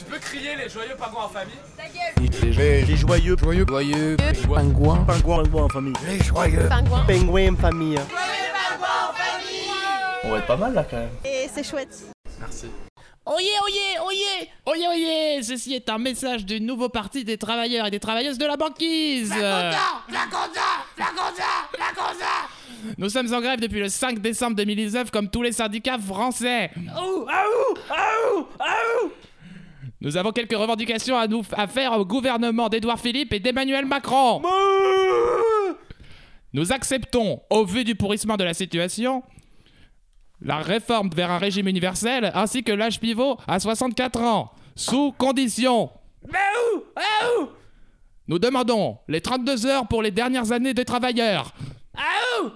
Tu peux crier les joyeux pingouins en famille Les, les joyeux, joyeux, joyeux, pingouins, pingouins, pingouins en famille. Les joyeux. Pingouin. pingouins en famille. On va être pas mal là quand même. Et c'est chouette. Merci. Oyez, oyez, oyez Oyez, oyez. Ceci est un message du nouveau parti des travailleurs et des travailleuses de la banquise. Nous sommes en grève depuis le 5 décembre 2019 comme tous les syndicats français Nous avons quelques revendications à, nous, à faire au gouvernement d'Édouard Philippe et d'Emmanuel Macron Nous acceptons, au vu du pourrissement de la situation, la réforme vers un régime universel ainsi que l'âge pivot à 64 ans, sous condition. Mais où? Où? Nous demandons les 32 heures pour les dernières années des travailleurs. Où?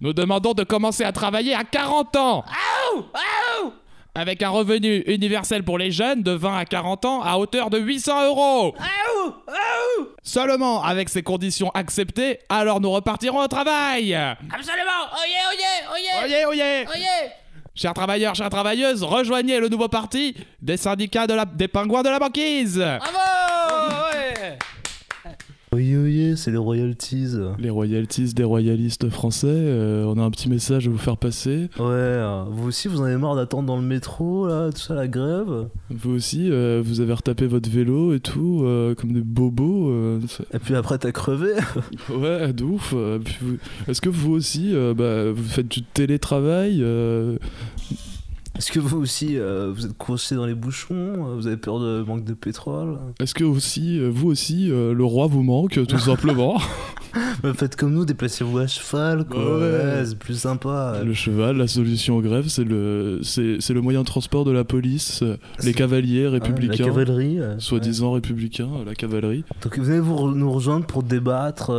Nous demandons de commencer à travailler à 40 ans. Avec un revenu universel pour les jeunes de 20 à 40 ans à hauteur de 800 euros. Ah Ah Seulement avec ces conditions acceptées, alors nous repartirons au travail. Absolument. Oyez, oyez, oyez. Oyez, oyez. Oyez. Chers travailleurs, chères travailleuses, rejoignez le nouveau parti des syndicats de la, des pingouins de la banquise Oui, oui, c'est les royalties. Les royalties des royalistes français, euh, on a un petit message à vous faire passer. Ouais, euh, vous aussi, vous en avez marre d'attendre dans le métro, là, tout ça, la grève. Vous aussi, euh, vous avez retapé votre vélo et tout, euh, comme des bobos. Et puis après, t'as crevé. ouais, de ouf. puis vous- Est-ce que vous aussi, bah, vous faites du télétravail Est-ce que vous aussi, euh, vous êtes coincé dans les bouchons euh, Vous avez peur de manque de pétrole Est-ce que aussi, euh, vous aussi, euh, le roi vous manque, tout simplement Bah, Faites comme nous, déplacez-vous à cheval, quoi. Ouais. Ouais, c'est plus sympa. Le cheval, la solution aux grèves, c'est le, c'est, c'est le moyen de transport de la police, les cavaliers Ouais, républicains, la cavalerie. euh, soi-disant républicains, la cavalerie. Donc venez vous re- nous rejoindre pour débattre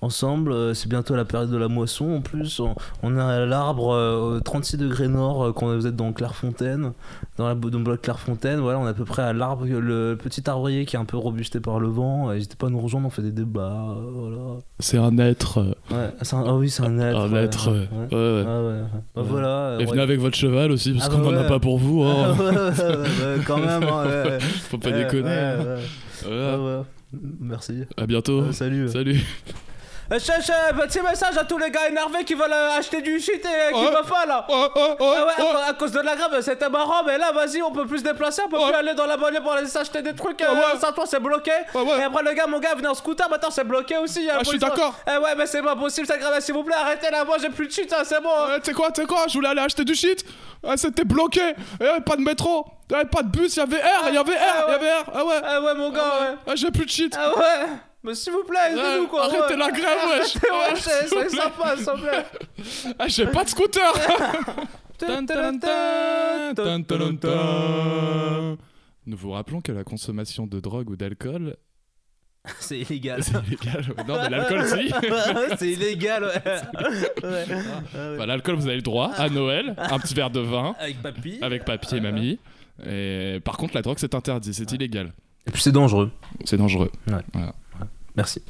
ensemble. C'est bientôt la période de la moisson. En plus, on, on à l'arbre euh, au 36 degrés nord quand vous êtes dans Clairefontaine, dans la dans le bloc Clairefontaine. Voilà, on est à peu près à l'arbre, le petit arbrier qui est un peu robusté par le vent. N'hésitez pas à nous rejoindre, on fait des débats. euh, voilà. C'est un être. euh, Ouais, c'est un- ah oui, c'est un être. un ouais, être. ouais, ouais. ouais. Ah. Bah voilà. Et venez avec votre cheval aussi, parce Ah qu'on bah en a pas pour vous. Ah hein. quand même. hein. Faut pas déconner. hein. Merci. À bientôt. Euh, salut. Salut. Chef, chef, petit message à tous les gars énervés qui veulent euh, acheter du shit et qui va pas là. Ah ouais, à, cause de la grève, c'était marrant, mais là, vas-y, on peut plus se déplacer, on peut plus aller dans la banlieue pour aller s'acheter des trucs. Ah Euh, ouais. ça, toi, c'est bloqué. Ouais, ouais. Et après, le gars, mon gars, venait en scooter, maintenant, c'est bloqué aussi. Ah, je suis d'accord. Eh ouais, mais c'est pas possible, cette grève, s'il vous plaît, arrêtez là, moi, j'ai plus de shit, hein, c'est bon. Ouais, tu sais quoi, tu sais quoi, je voulais aller acheter du shit. Ah, C'était bloqué. Il y avait pas de métro. Il y avait pas de bus. Il y avait R. Il y avait R. Il y avait R. Ah ouais. Ah ouais, mon gars, ouais. Ah, j'ai plus de shit. Ah ouais. Mais s'il vous plaît, aidez-nous, Ouais, quoi. arrêtez ouais. la grève, wesh. Arrêtez, ouais, c'est s'il vous c'est plaît. sympa, s'il vous plaît. Ah, j'ai pas de scooter. Nous vous rappelons que la consommation de drogue ou d'alcool, C'est illégal. c'est illégal. Non, mais l'alcool, si. c'est illégal, ouais. ouais. Bah, l'alcool, vous avez le droit à Noël, un petit verre de vin Avec papy. avec papier et mamie. Et par contre, la drogue, c'est interdit, c'est illégal. Et puis c'est dangereux. C'est dangereux. Merci.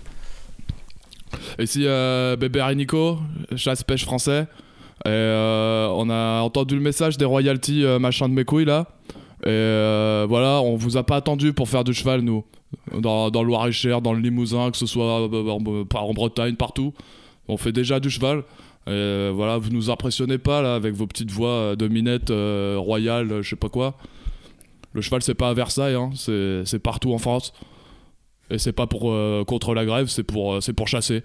Si euh, Bébert et Nico, chasse pêche français, euh, on a entendu le message des royalties euh, machin de mes couilles là. Et euh, voilà, on vous a pas attendu pour faire du cheval nous. Dans, dans le Loir-et-Cher, dans le Limousin, que ce soit en, Bretagne, partout. On fait déjà du cheval. Et voilà, vous nous impressionnez pas là avec vos petites voix de minette royale, je sais pas quoi. Le cheval c'est pas à Versailles, hein, c'est partout en France. Et c'est pas pour euh, contre la grève, c'est pour euh, c'est pour chasser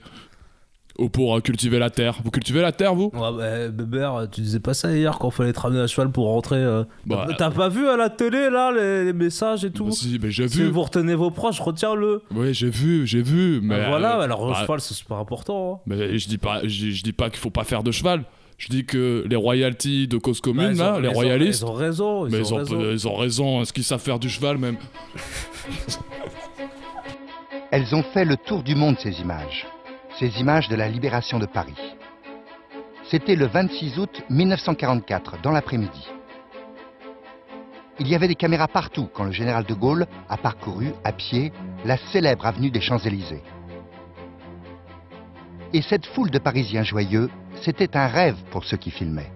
ou pour euh, cultiver la terre. Vous cultivez la terre vous? Ouais, bah, Bébert, tu disais pas ça hier quand fallait te ramener à cheval pour rentrer. euh, Bah, T'as pas vu à la télé là les, les messages et tout? Bah, si, mais j'ai Si vu. vous retenez vos proches, retiens-le. Oui, j'ai vu, j'ai vu, mais Bah, voilà, euh, alors bah, cheval c'est super important. hein. Mais je dis pas, je, je dis pas qu'il faut pas faire de cheval. Je dis que les royalties de cause commune Bah, ils là, ont- les ils ont- royalistes, Ils ont raison. Ils mais ils ont, raison. ils ont raison. Est-ce qu'ils savent faire du cheval même Elles ont fait le tour du monde, ces images. Ces images de la libération de Paris. C'était le 26 août 1944, dans l'après-midi. Il y avait des caméras partout quand le général de Gaulle a parcouru, à pied, la célèbre avenue des Champs-Élysées. Et cette foule de Parisiens joyeux, c'était un rêve pour ceux qui filmaient.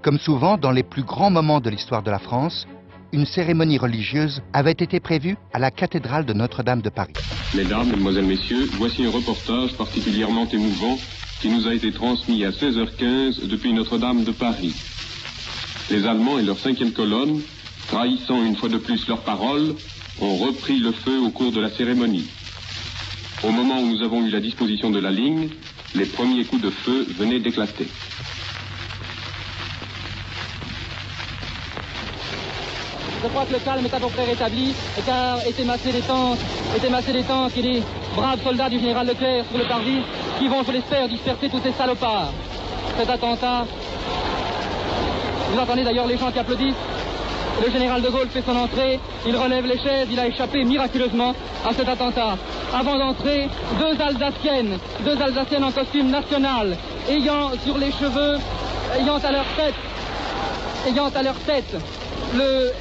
Comme souvent dans les plus grands moments de l'histoire de la France, une cérémonie religieuse avait été prévue à la cathédrale de Notre-Dame de Paris. Mesdames, Mesdemoiselles, Messieurs, voici un reportage particulièrement émouvant qui nous a été transmis à 16h15 depuis Notre-Dame de Paris. Les Allemands et leur cinquième colonne, trahissant une fois de plus leurs paroles, ont repris le feu au cours de la cérémonie. Au moment où nous avons eu la disposition de la ligne, les premiers coups de feu venaient d'éclater. Je crois que le calme est à peu près rétabli, car étaient massés des tanks, étaient massés des tanks et des braves soldats du général Leclerc sur le parvis qui vont, je l'espère, disperser tous ces salopards. Cet attentat, vous entendez d'ailleurs les gens qui applaudissent. Le général de Gaulle fait son entrée, il relève les chaises, il a échappé miraculeusement à cet attentat. Avant d'entrer, deux Alsaciennes, deux Alsaciennes en costume national, ayant sur les cheveux, ayant à leur tête, ayant à leur tête le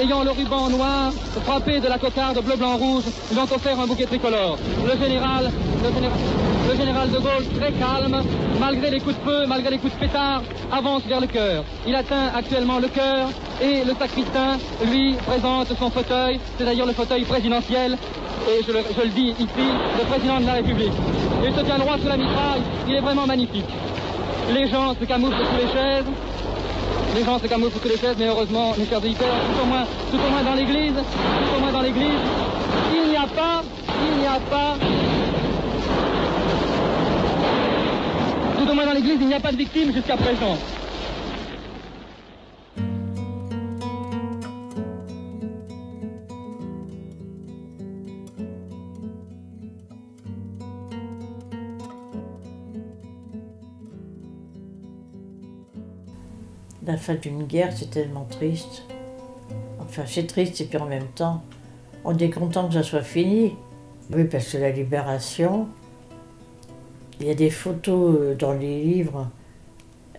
ayant le ruban noir frappé de la cocarde bleu, blanc, rouge, lui ont offert un bouquet tricolore. Le général, le général, de Gaulle, très calme, malgré les coups de feu, malgré les coups de pétard, avance vers le cœur. Il atteint actuellement le cœur et le sacristain lui présente son fauteuil, c'est d'ailleurs le fauteuil présidentiel, et je le, dis ici, le président de la République. Il se tient droit sur la mitraille, il est vraiment magnifique. Les gens se camouflent sous les chaises, les gens se camouflent sous les chaises, mais heureusement, mes chers auditeurs, tout au moins, tout au moins dans l'église, tout au moins dans l'église, il n'y a pas, il n'y a pas, tout au moins dans l'église, il n'y a pas de victimes jusqu'à présent. La fin d'une guerre, c'est tellement triste. Enfin, c'est triste et puis en même temps, on est content que ça soit fini. Oui, parce que la libération, il y a des photos euh, dans les livres.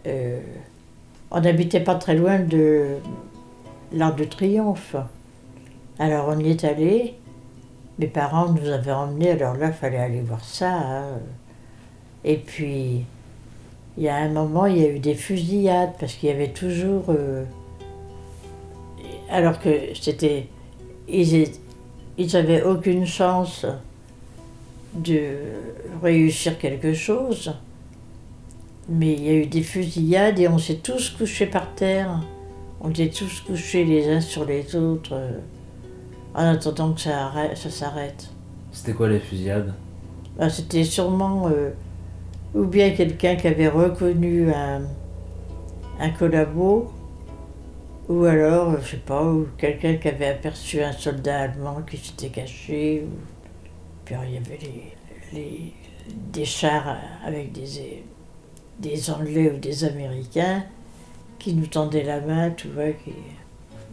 Euh, on n'habitait pas très loin de l'Arc de Triomphe. Alors on y est allé. Mes parents nous avaient emmenés, alors là, il fallait aller voir ça. hein. Et puis, il y a un moment, il y a eu des fusillades parce qu'il y avait toujours. euh, alors que c'était. Ils, é- ils avaient aucune chance de réussir quelque chose. Mais il y a eu des fusillades et on s'est tous couchés par terre. On était tous couchés les uns sur les autres euh, en attendant que ça, arrête- ça s'arrête. C'était quoi les fusillades? Ben, C'était sûrement euh, ou bien quelqu'un qui avait reconnu un, un collabo, ou alors, je sais pas, ou quelqu'un qui avait aperçu un soldat allemand qui s'était caché. Ou... Puis il y avait les, les- des chars avec des, des Anglais ou des Américains qui nous tendaient la main, tu vois.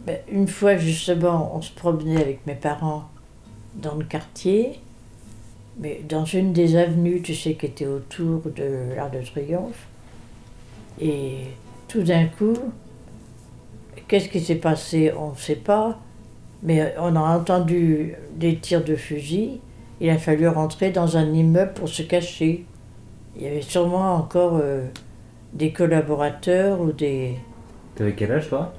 Ben, une fois, justement, on se promenait avec mes parents dans le quartier. Mais dans une des avenues, tu sais, qui était autour de l'Arc de Triomphe. Et tout d'un coup, qu'est-ce qui s'est passé On ne sait pas. Mais on a entendu des tirs de fusil. Il a fallu rentrer dans un immeuble pour se cacher. Il y avait sûrement encore euh, des collaborateurs ou des... T'avais quel âge toi?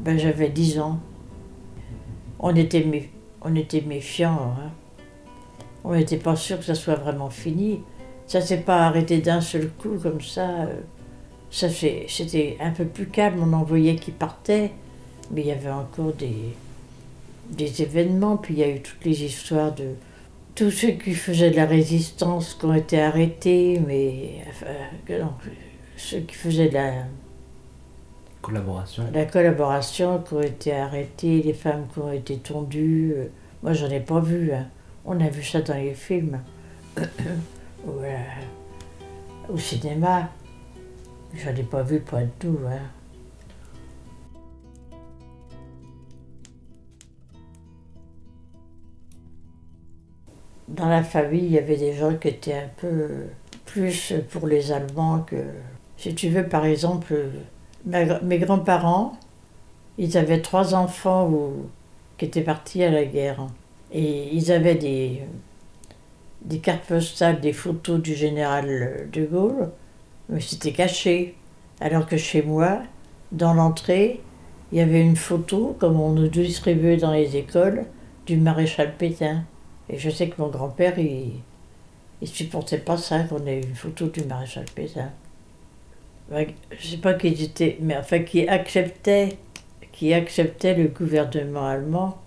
Ben, j'avais 10 ans. On était, mé- on était méfiants. hein. On n'était pas sûr que ça soit vraiment fini. Ça s'est pas arrêté d'un seul coup comme ça. euh. Ça c'était un peu plus calme. On en voyait qui partaient, mais il y avait encore des, des événements. Puis il y a eu toutes les histoires de tous ceux qui faisaient de la résistance qui ont été arrêtés, mais non, ceux qui faisaient de la Collaboration. la collaboration qui ont été arrêtées, les femmes qui ont été tondues. euh, Moi, j'en ai pas vu. hein. On a vu ça dans les films. Ou, euh, au cinéma. J'en ai pas vu point de tout. Hein. Dans la famille, il y avait des gens qui étaient un peu plus pour les Allemands que. Si tu veux, par exemple, mes grands-parents, ils avaient trois enfants qui étaient partis à la guerre. Et ils avaient des, des cartes postales, des photos du général de Gaulle, mais c'était caché. Alors que chez moi, dans l'entrée, il y avait une photo, comme on nous distribuait dans les écoles, du maréchal Pétain. Et je sais que mon grand-père, il, il supportait pas ça, qu'on ait une photo du maréchal Pétain. Je sais pas qu'ils étaient, mais enfin, qui acceptait, qui acceptait le gouvernement allemand,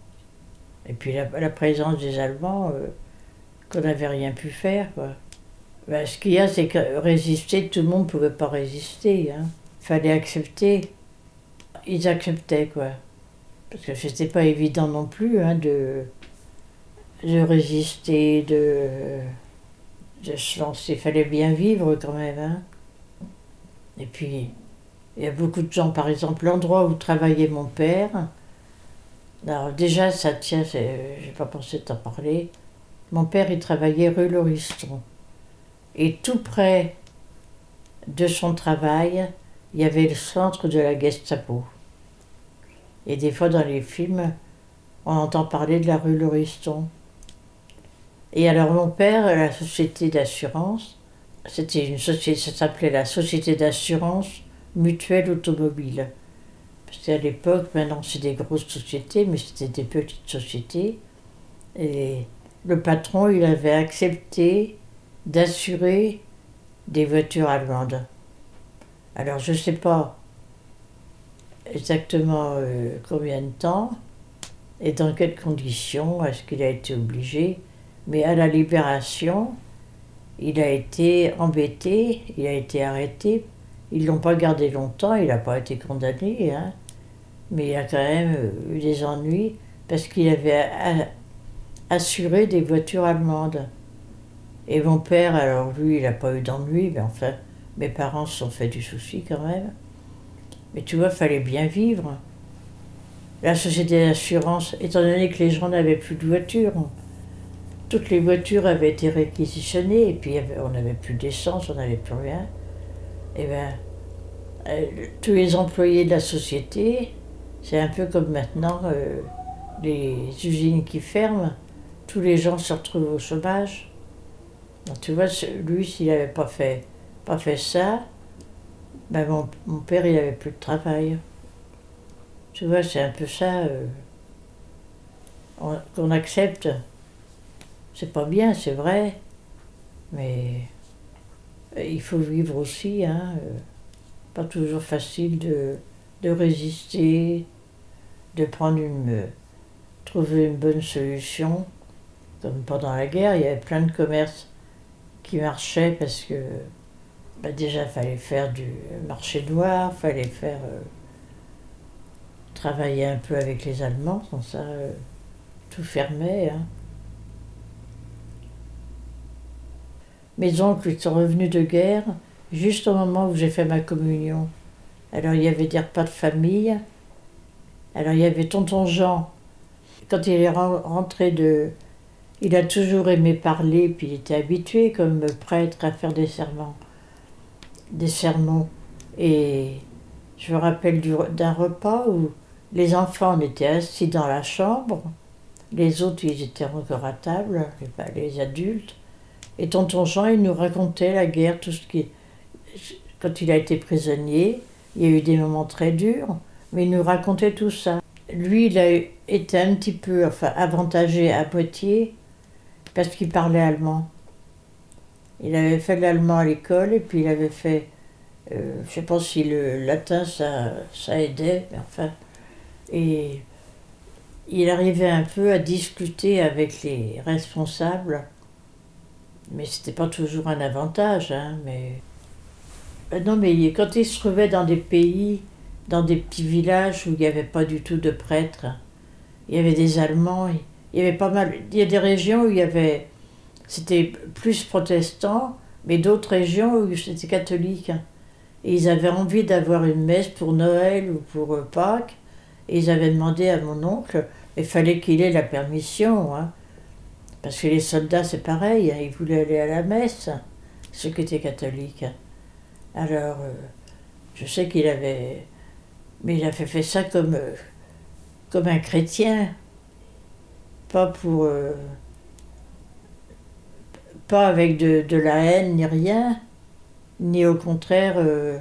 et puis la, présence des Allemands, euh, qu'on n'avait rien pu faire, quoi. Ben, ce qu'il y a, c'est que résister, tout le monde ne pouvait pas résister. Il fallait accepter. Ils acceptaient, quoi. Parce que c'était pas évident non plus hein, de, de résister, de, de se lancer. Il fallait bien vivre quand même. Hein. Et puis, il y a beaucoup de gens, par exemple, l'endroit où travaillait mon père. Alors, déjà, ça tient, j'ai pas pensé t'en parler. Mon père, il travaillait rue Lauriston. Et tout près de son travail, il y avait le centre de la Gestapo. Et des fois, dans les films, on entend parler de la rue Lauriston. Et alors, mon père, la société d'assurance, c'était une société, ça s'appelait la Société d'assurance mutuelle automobile. Parce qu'à l'époque, maintenant c'est des grosses sociétés, mais c'était des petites sociétés. Et le patron, il avait accepté d'assurer des voitures allemandes. Alors je ne sais pas exactement euh, combien de temps et dans quelles conditions est-ce qu'il a été obligé, mais à la libération, il a été embêté, il a été arrêté. Ils l'ont pas gardé longtemps, il n'a pas été condamné, hein, mais il a quand même euh, eu des ennuis parce qu'il avait assuré des voitures allemandes. Et mon père, alors lui, il n'a pas eu d'ennui, mais enfin, mes parents se sont fait du souci quand même. Mais tu vois, fallait bien vivre. La société d'assurance, étant donné que les gens n'avaient plus de voitures, toutes les voitures avaient été réquisitionnées, et puis il on n'avait plus d'essence, on n'avait plus rien. Et bien, euh, tous les employés de la société, c'est un peu comme maintenant euh, les usines qui ferment, tous les gens se retrouvent au chômage. Tu vois, lui, s'il n'avait pas fait, pas fait ça, ben mon, mon père, il n'avait plus de travail. Tu vois, c'est un peu ça euh, on- qu'on accepte. C'est pas bien, c'est vrai, mais euh, il faut vivre aussi. Hein, pas toujours facile de, de résister, de prendre une, euh, trouver une bonne solution. Comme pendant la guerre, il y avait plein de commerces qui marchaient parce que bah, déjà, il fallait faire du marché noir, il fallait faire euh, travailler un peu avec les Allemands, sans ça, euh, tout fermait. hein. Mes oncles sont revenus de guerre juste au moment où j'ai fait ma communion. Alors il y avait des repas de famille. Alors il y avait tonton Jean. Quand il est ren- rentré de... Il a toujours aimé parler, puis il était habitué comme prêtre à faire des serments, des sermons. Et je me rappelle du- d'un repas où les enfants étaient assis dans la chambre, les autres ils étaient encore à table, les adultes. Et tonton Jean, il nous racontait la guerre, tout ce qui. Quand il a été prisonnier, il y a eu des moments très durs, mais il nous racontait tout ça. Lui, il a été un petit peu enfin, avantagé à Poitiers parce qu'il parlait allemand. Il avait fait l'allemand à l'école et puis il avait fait. euh, je sais pas si le latin ça, ça aidait, mais enfin. Et il arrivait un peu à discuter avec les responsables. Mais c'était pas toujours un avantage, hein, mais... Euh, Non, mais quand il se trouvait dans des pays, dans des petits villages où il n'y avait pas du tout de prêtres, il y avait des Allemands, il y avait pas mal... Il y a des régions où il y avait... C'était plus protestant, mais d'autres régions où c'était catholique. Et ils avaient envie d'avoir une messe pour Noël ou pour euh, Pâques, et ils avaient demandé à mon oncle, il fallait qu'il ait la permission, hein. Parce que les soldats, c'est pareil, hein, ils voulaient aller à la messe, ceux qui étaient catholiques. Alors, euh, je sais qu'il avait. Mais il avait fait ça comme, euh, comme un chrétien. Pas pour. euh, pas avec de, de la haine ni rien, ni au contraire euh,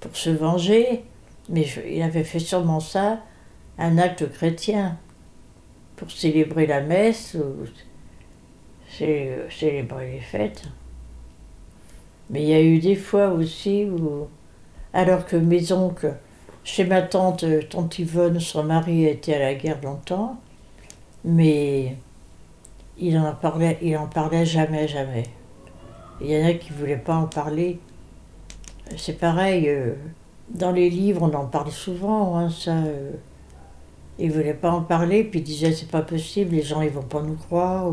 pour se venger, mais il avait fait sûrement ça, un acte chrétien, pour célébrer la messe ou cé- célébrer les fêtes. Mais il y a eu des fois aussi où, alors que mes oncles, chez ma tante, euh, tante Yvonne, son mari a été à la guerre longtemps, mais il en parlait, il en parlait jamais, jamais. Il y en a qui ne voulaient pas en parler. C'est pareil, euh, dans les livres, on en parle souvent, hein, ça. euh, ils ne voulaient pas en parler, puis ils disaient c'est pas possible, les gens ils vont pas nous croire.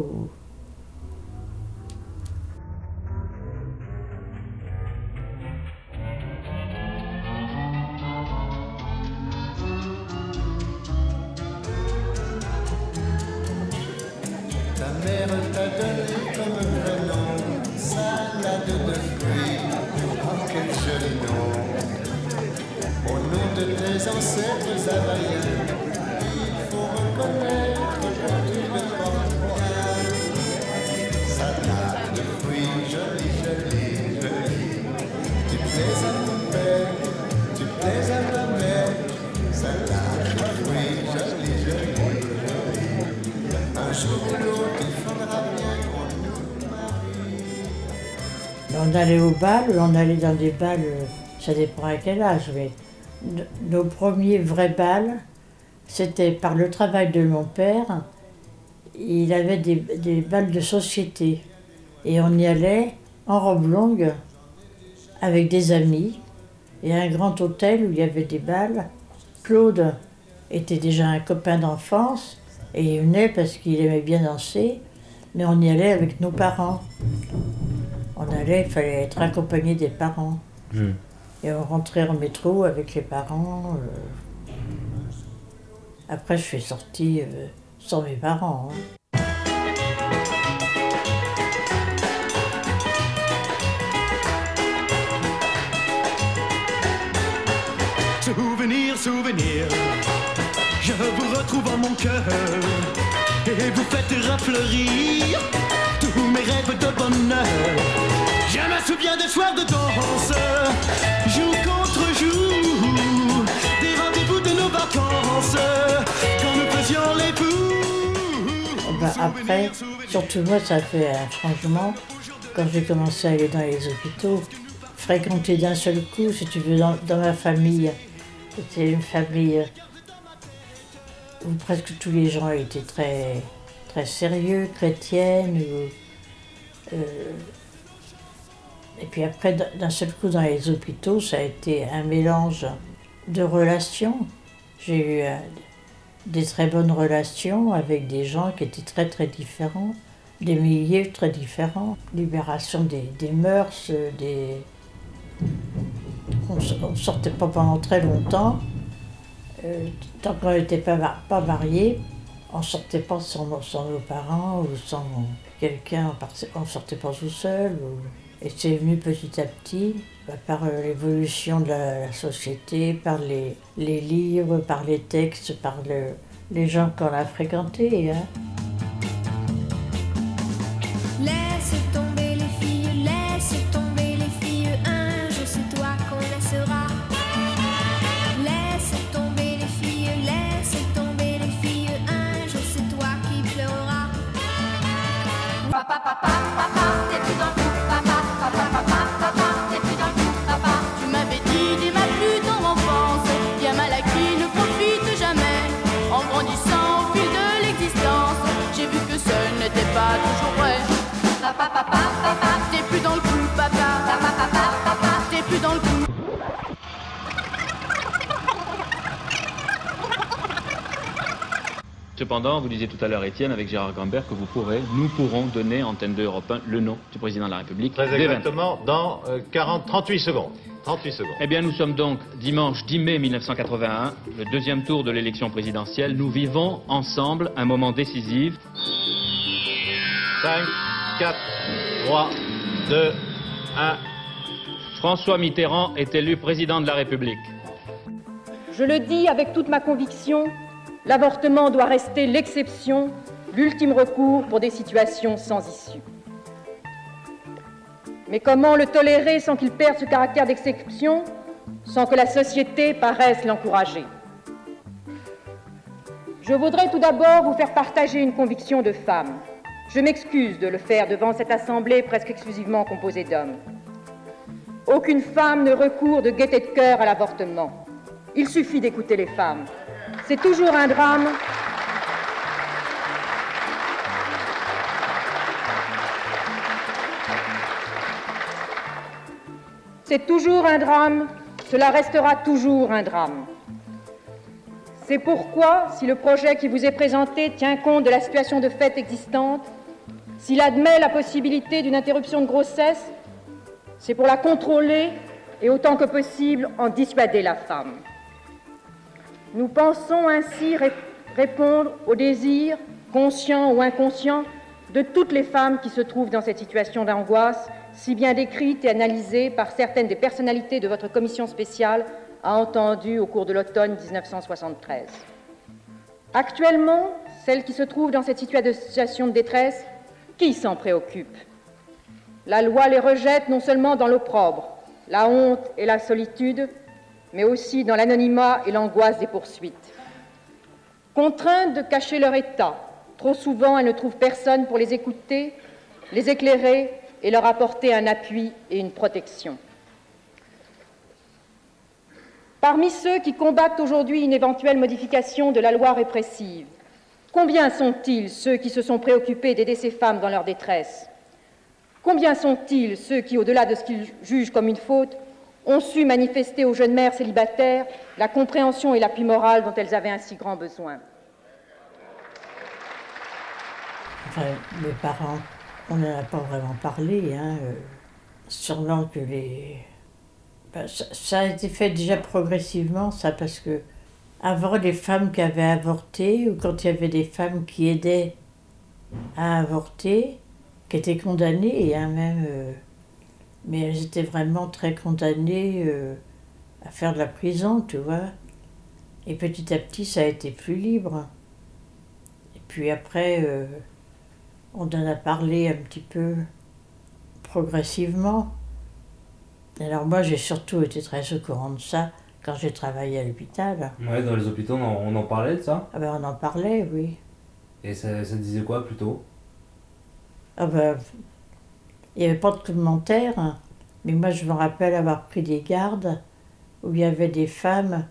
Allait dans des balles, euh, ça dépend à quel âge, mais nos premiers vrais bals, c'était par le travail de mon père. Il avait des, des balles de société. Et on y allait en robe longue, avec des amis, et un grand hôtel où il y avait des balles. Claude était déjà un copain d'enfance, et il venait parce qu'il aimait bien danser, mais on y allait avec nos parents. On allait, il fallait être accompagné des parents. Hmm. Et on rentrait en métro avec les parents. euh. Après, je suis sortie euh, sans mes parents. hein. Souvenir, souvenir, je vous retrouve en mon cœur et vous faites refleurir tous mes rêves de bonheur. Je me souviens des soirs de danse, jour contre jour, des rendez-vous de nos vacances quand nous faisions les fous. Ben, après, surtout moi, ça fait un changement quand j'ai commencé à aller dans les hôpitaux. Fréquenter d'un seul coup, si tu veux, dans ma famille. C'était une famille où presque tous les gens étaient très, sérieux, chrétiennes. ou, euh, et puis après, d'un seul coup, dans les hôpitaux, ça a été un mélange de relations. J'ai eu euh, des très bonnes relations avec des gens qui étaient très très différents, des milieux très différents, libération des, des mœurs, euh, des... On ne sortait pas pendant très longtemps. Euh, tant qu'on n'était pas, pas on sortait pas sans, nos- parents ou sans quelqu'un, on sortait pas tout seul. Et c'est venu petit à petit, bah, par euh, l'évolution de la, société, par les, livres, par les textes, par le- les gens qu'on a fréquentés. hein. Tomber les filles, tomber Cependant, vous disiez tout à l'heure, Étienne, avec Gérard Gambert, que vous pourrez, nous pourrons donner, Antenne 2 Europe 1, le nom du président de la République. Très dès 20. exactement, dans euh, 40, 38 secondes. 38 secondes. Eh bien, nous sommes donc dimanche 10 mai 1981, le deuxième tour de l'élection présidentielle. Nous vivons ensemble un moment décisif. 5, 4, 3, 2, 1. François Mitterrand est élu président de la République. Je le dis avec toute ma conviction, l'avortement doit rester l'exception, l'ultime recours pour des situations sans issue. Mais comment le tolérer sans qu'il perde ce caractère d'exception sans que la société paraisse l'encourager? Je voudrais tout d'abord vous faire partager une conviction de femme. Je m'excuse de le faire devant cette assemblée presque exclusivement composée d'hommes. Aucune femme ne recourt de gaieté de cœur à l'avortement. Il suffit d'écouter les femmes. C'est toujours un drame. C'est toujours un drame, cela restera toujours un drame. C'est pourquoi, si le projet qui vous est présenté tient compte de la situation de fait existante, s'il admet la possibilité d'une interruption de grossesse, c'est pour la contrôler et autant que possible en dissuader la femme. Nous pensons ainsi ré- répondre aux désirs, conscients ou inconscients, de toutes les femmes qui se trouvent dans cette situation d'angoisse, si bien décrite et analysée par certaines des personnalités de votre commission spéciale a entendu au cours de l'automne 1973. Actuellement, celles qui se trouvent dans cette situation de détresse, qui s'en préoccupe? La loi les rejette non seulement dans l'opprobre, la honte et la solitude, mais aussi dans l'anonymat et l'angoisse des poursuites. Contraintes de cacher leur état, trop souvent elles ne trouvent personne pour les écouter, les éclairer et leur apporter un appui et une protection. Parmi ceux qui combattent aujourd'hui une éventuelle modification de la loi répressive, combien sont-ils ceux qui se sont préoccupés d'aider ces femmes dans leur détresse? Combien sont-ils ceux qui, au-delà de ce qu'ils jugent comme une faute, ont su manifester aux jeunes mères célibataires la compréhension et l'appui moral dont elles avaient un si grand besoin Enfin, mes parents, on n'en a pas vraiment parlé. Hein. euh, Sûrement que les. Ben, ça, a été fait déjà progressivement, ça, parce que avant, les femmes qui avaient avorté, ou quand il y avait des femmes qui aidaient à avorter, qui étaient condamnées, hein, même. euh, mais elles étaient vraiment très condamnées euh, à faire de la prison, tu vois. Et petit à petit, ça a été plus libre. Et puis après, euh, on en a parlé un petit peu progressivement. Alors moi, j'ai surtout été très au courant de ça quand j'ai travaillé à l'hôpital. Ouais, dans les hôpitaux, on en, parlait de ça? Ah ben, on en parlait, oui. Et ça, ça disait quoi plutôt? Ah ben, il n'y avait pas de commentaires, hein. mais moi je me rappelle avoir pris des gardes où il y avait des femmes.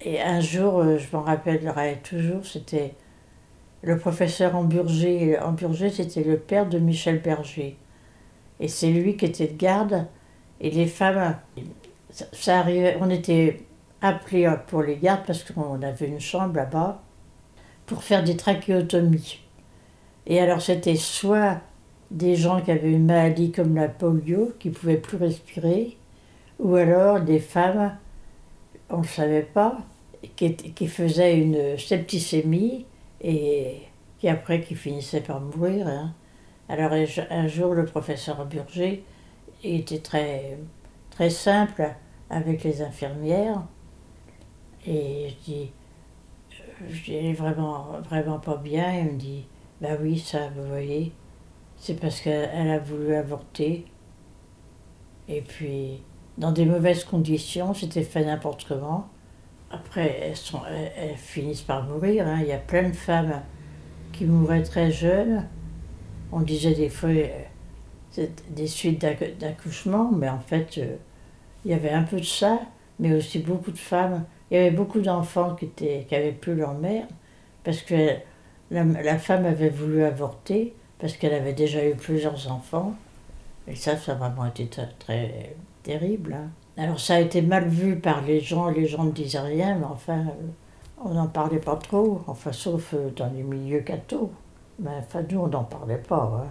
Et un jour, euh, je m'en rappellerai toujours, c'était le professeur Amburger. Amburger, c'était le père de Michel Berger. Et c'est lui qui était de garde. Et les femmes, ça, arrivait, on était appelés pour les gardes parce qu'on avait une chambre là-bas pour faire des trachéotomies. Et alors c'était soit des gens qui avaient une maladie comme la polio, qui ne pouvaient plus respirer, ou alors des femmes, on ne savait pas, qui, qui faisaient une septicémie et qui après qui finissaient par mourir. hein. Alors un jo- un jour, le professeur Burger était très, très simple avec les infirmières. Et je dis, euh, je dis, vraiment, vraiment pas bien. Il me dit, bah oui, ça, vous voyez, c'est parce qu'elle elle a voulu avorter. Et puis, dans des mauvaises conditions, c'était fait n'importe comment. Après, elles, sont, elles, finissent par mourir. hein. Il y a plein de femmes qui mouraient très jeunes. On disait des fois euh, des suites d'acc- d'accouchement, mais en fait, euh, il y avait un peu de ça, mais aussi beaucoup de femmes. Il y avait beaucoup d'enfants qui étaient qui plus leur mère, parce que la femme avait voulu avorter, parce qu'elle avait déjà eu plusieurs enfants. Et ça, ça a vraiment été très, très terrible. hein. Alors ça a été mal vu par les gens, les gens ne disaient rien, mais enfin, euh, on n'en parlait pas trop, enfin, sauf euh, dans les milieux cathos. Mais enfin, nous, on n'en parlait pas. hein.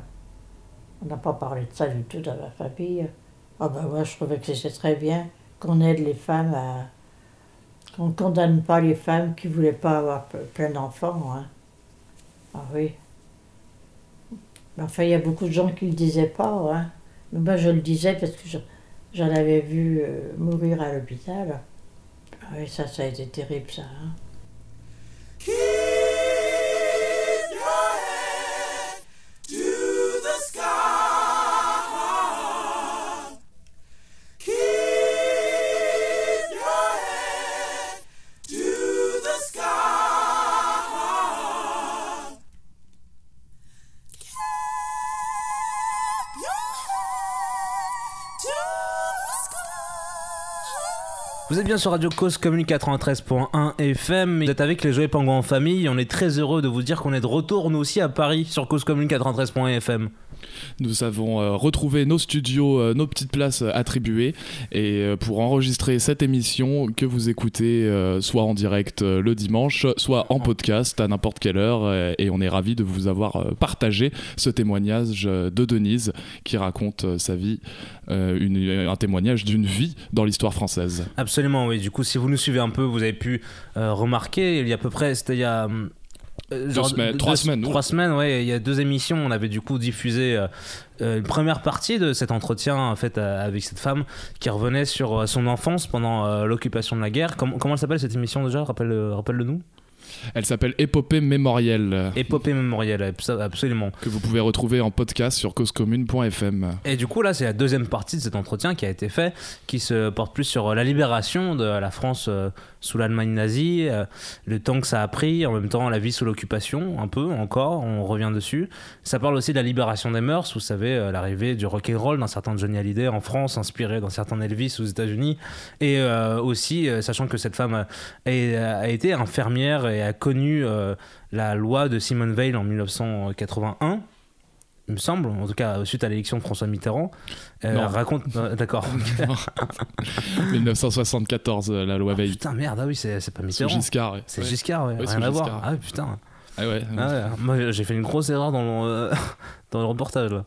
On n'a pas parlé de ça du tout dans ma famille. Ah ben moi, je trouvais que c'était très bien qu'on aide les femmes à... qu'on ne condamne pas les femmes qui ne voulaient pas avoir plein d'enfants. hein. Ah oui. Enfin, il y a beaucoup de gens qui le disaient pas. Hein. Mais moi, je le disais parce que je- j'en avais vu euh, mourir à l'hôpital. Ah oui, ça, ça a été terrible, ça. hein. Vous êtes bien sur Radio Cause Commune 93.1 FM. Vous êtes avec les Joyeux Pingouins en famille. On est très heureux de vous dire qu'on est de retour, nous aussi, à Paris, sur Cause Commune 93.1 FM. Nous avons euh, retrouvé nos studios, euh, nos petites places euh, attribuées et pour enregistrer cette émission que vous écoutez soit en direct le dimanche, soit en podcast à n'importe quelle heure et on est ravi de vous avoir partagé ce témoignage de Denise qui raconte sa vie, un témoignage d'une vie dans l'histoire française. Absolument, oui. Du coup, si vous nous suivez un peu, vous avez pu remarquer, il y a à peu près, c'était il y a. euh, Deux semaines, trois semaines, Trois semaines, ouais. Il y a deux émissions, on avait du coup diffusé euh, euh, une première partie de cet entretien en fait avec cette femme qui revenait sur euh, son enfance pendant euh, l'occupation de la guerre. Comment, comment elle s'appelle cette émission déjà? Rappelle, rappelle-le nous. Elle s'appelle Épopée mémorielle. Épopée mémorielle, abso- absolument. Que vous pouvez retrouver en podcast sur causecommune.fm. Et du coup, là, c'est la deuxième partie de cet entretien qui a été fait, qui se porte plus sur euh, la libération de la France euh, sous l'Allemagne nazie, euh, le temps que ça a pris, en même temps la vie sous l'occupation, un peu encore, on revient dessus. Ça parle aussi de la libération des mœurs, vous savez, l'arrivée du rock'n'roll d'un certain Johnny Hallyday en France, inspiré d'un certain Elvis aux États-Unis, et aussi, sachant que cette femme a, été infirmière et a connu euh, la loi de Simone Veil en 1981 il me semble, en tout cas suite à l'élection de François Mitterrand. Euh, Non. raconte, euh, d'accord. 1974, euh, la loi Veil. putain merde, ah oui c'est c'est pas Mitterrand. Giscard, ouais. C'est Ouais. Giscard, ouais, Ouais, c'est rien à Giscard. voir. Ah putain. Ah ouais. Ah Moi j'ai fait une grosse erreur dans le, euh, dans le reportage là.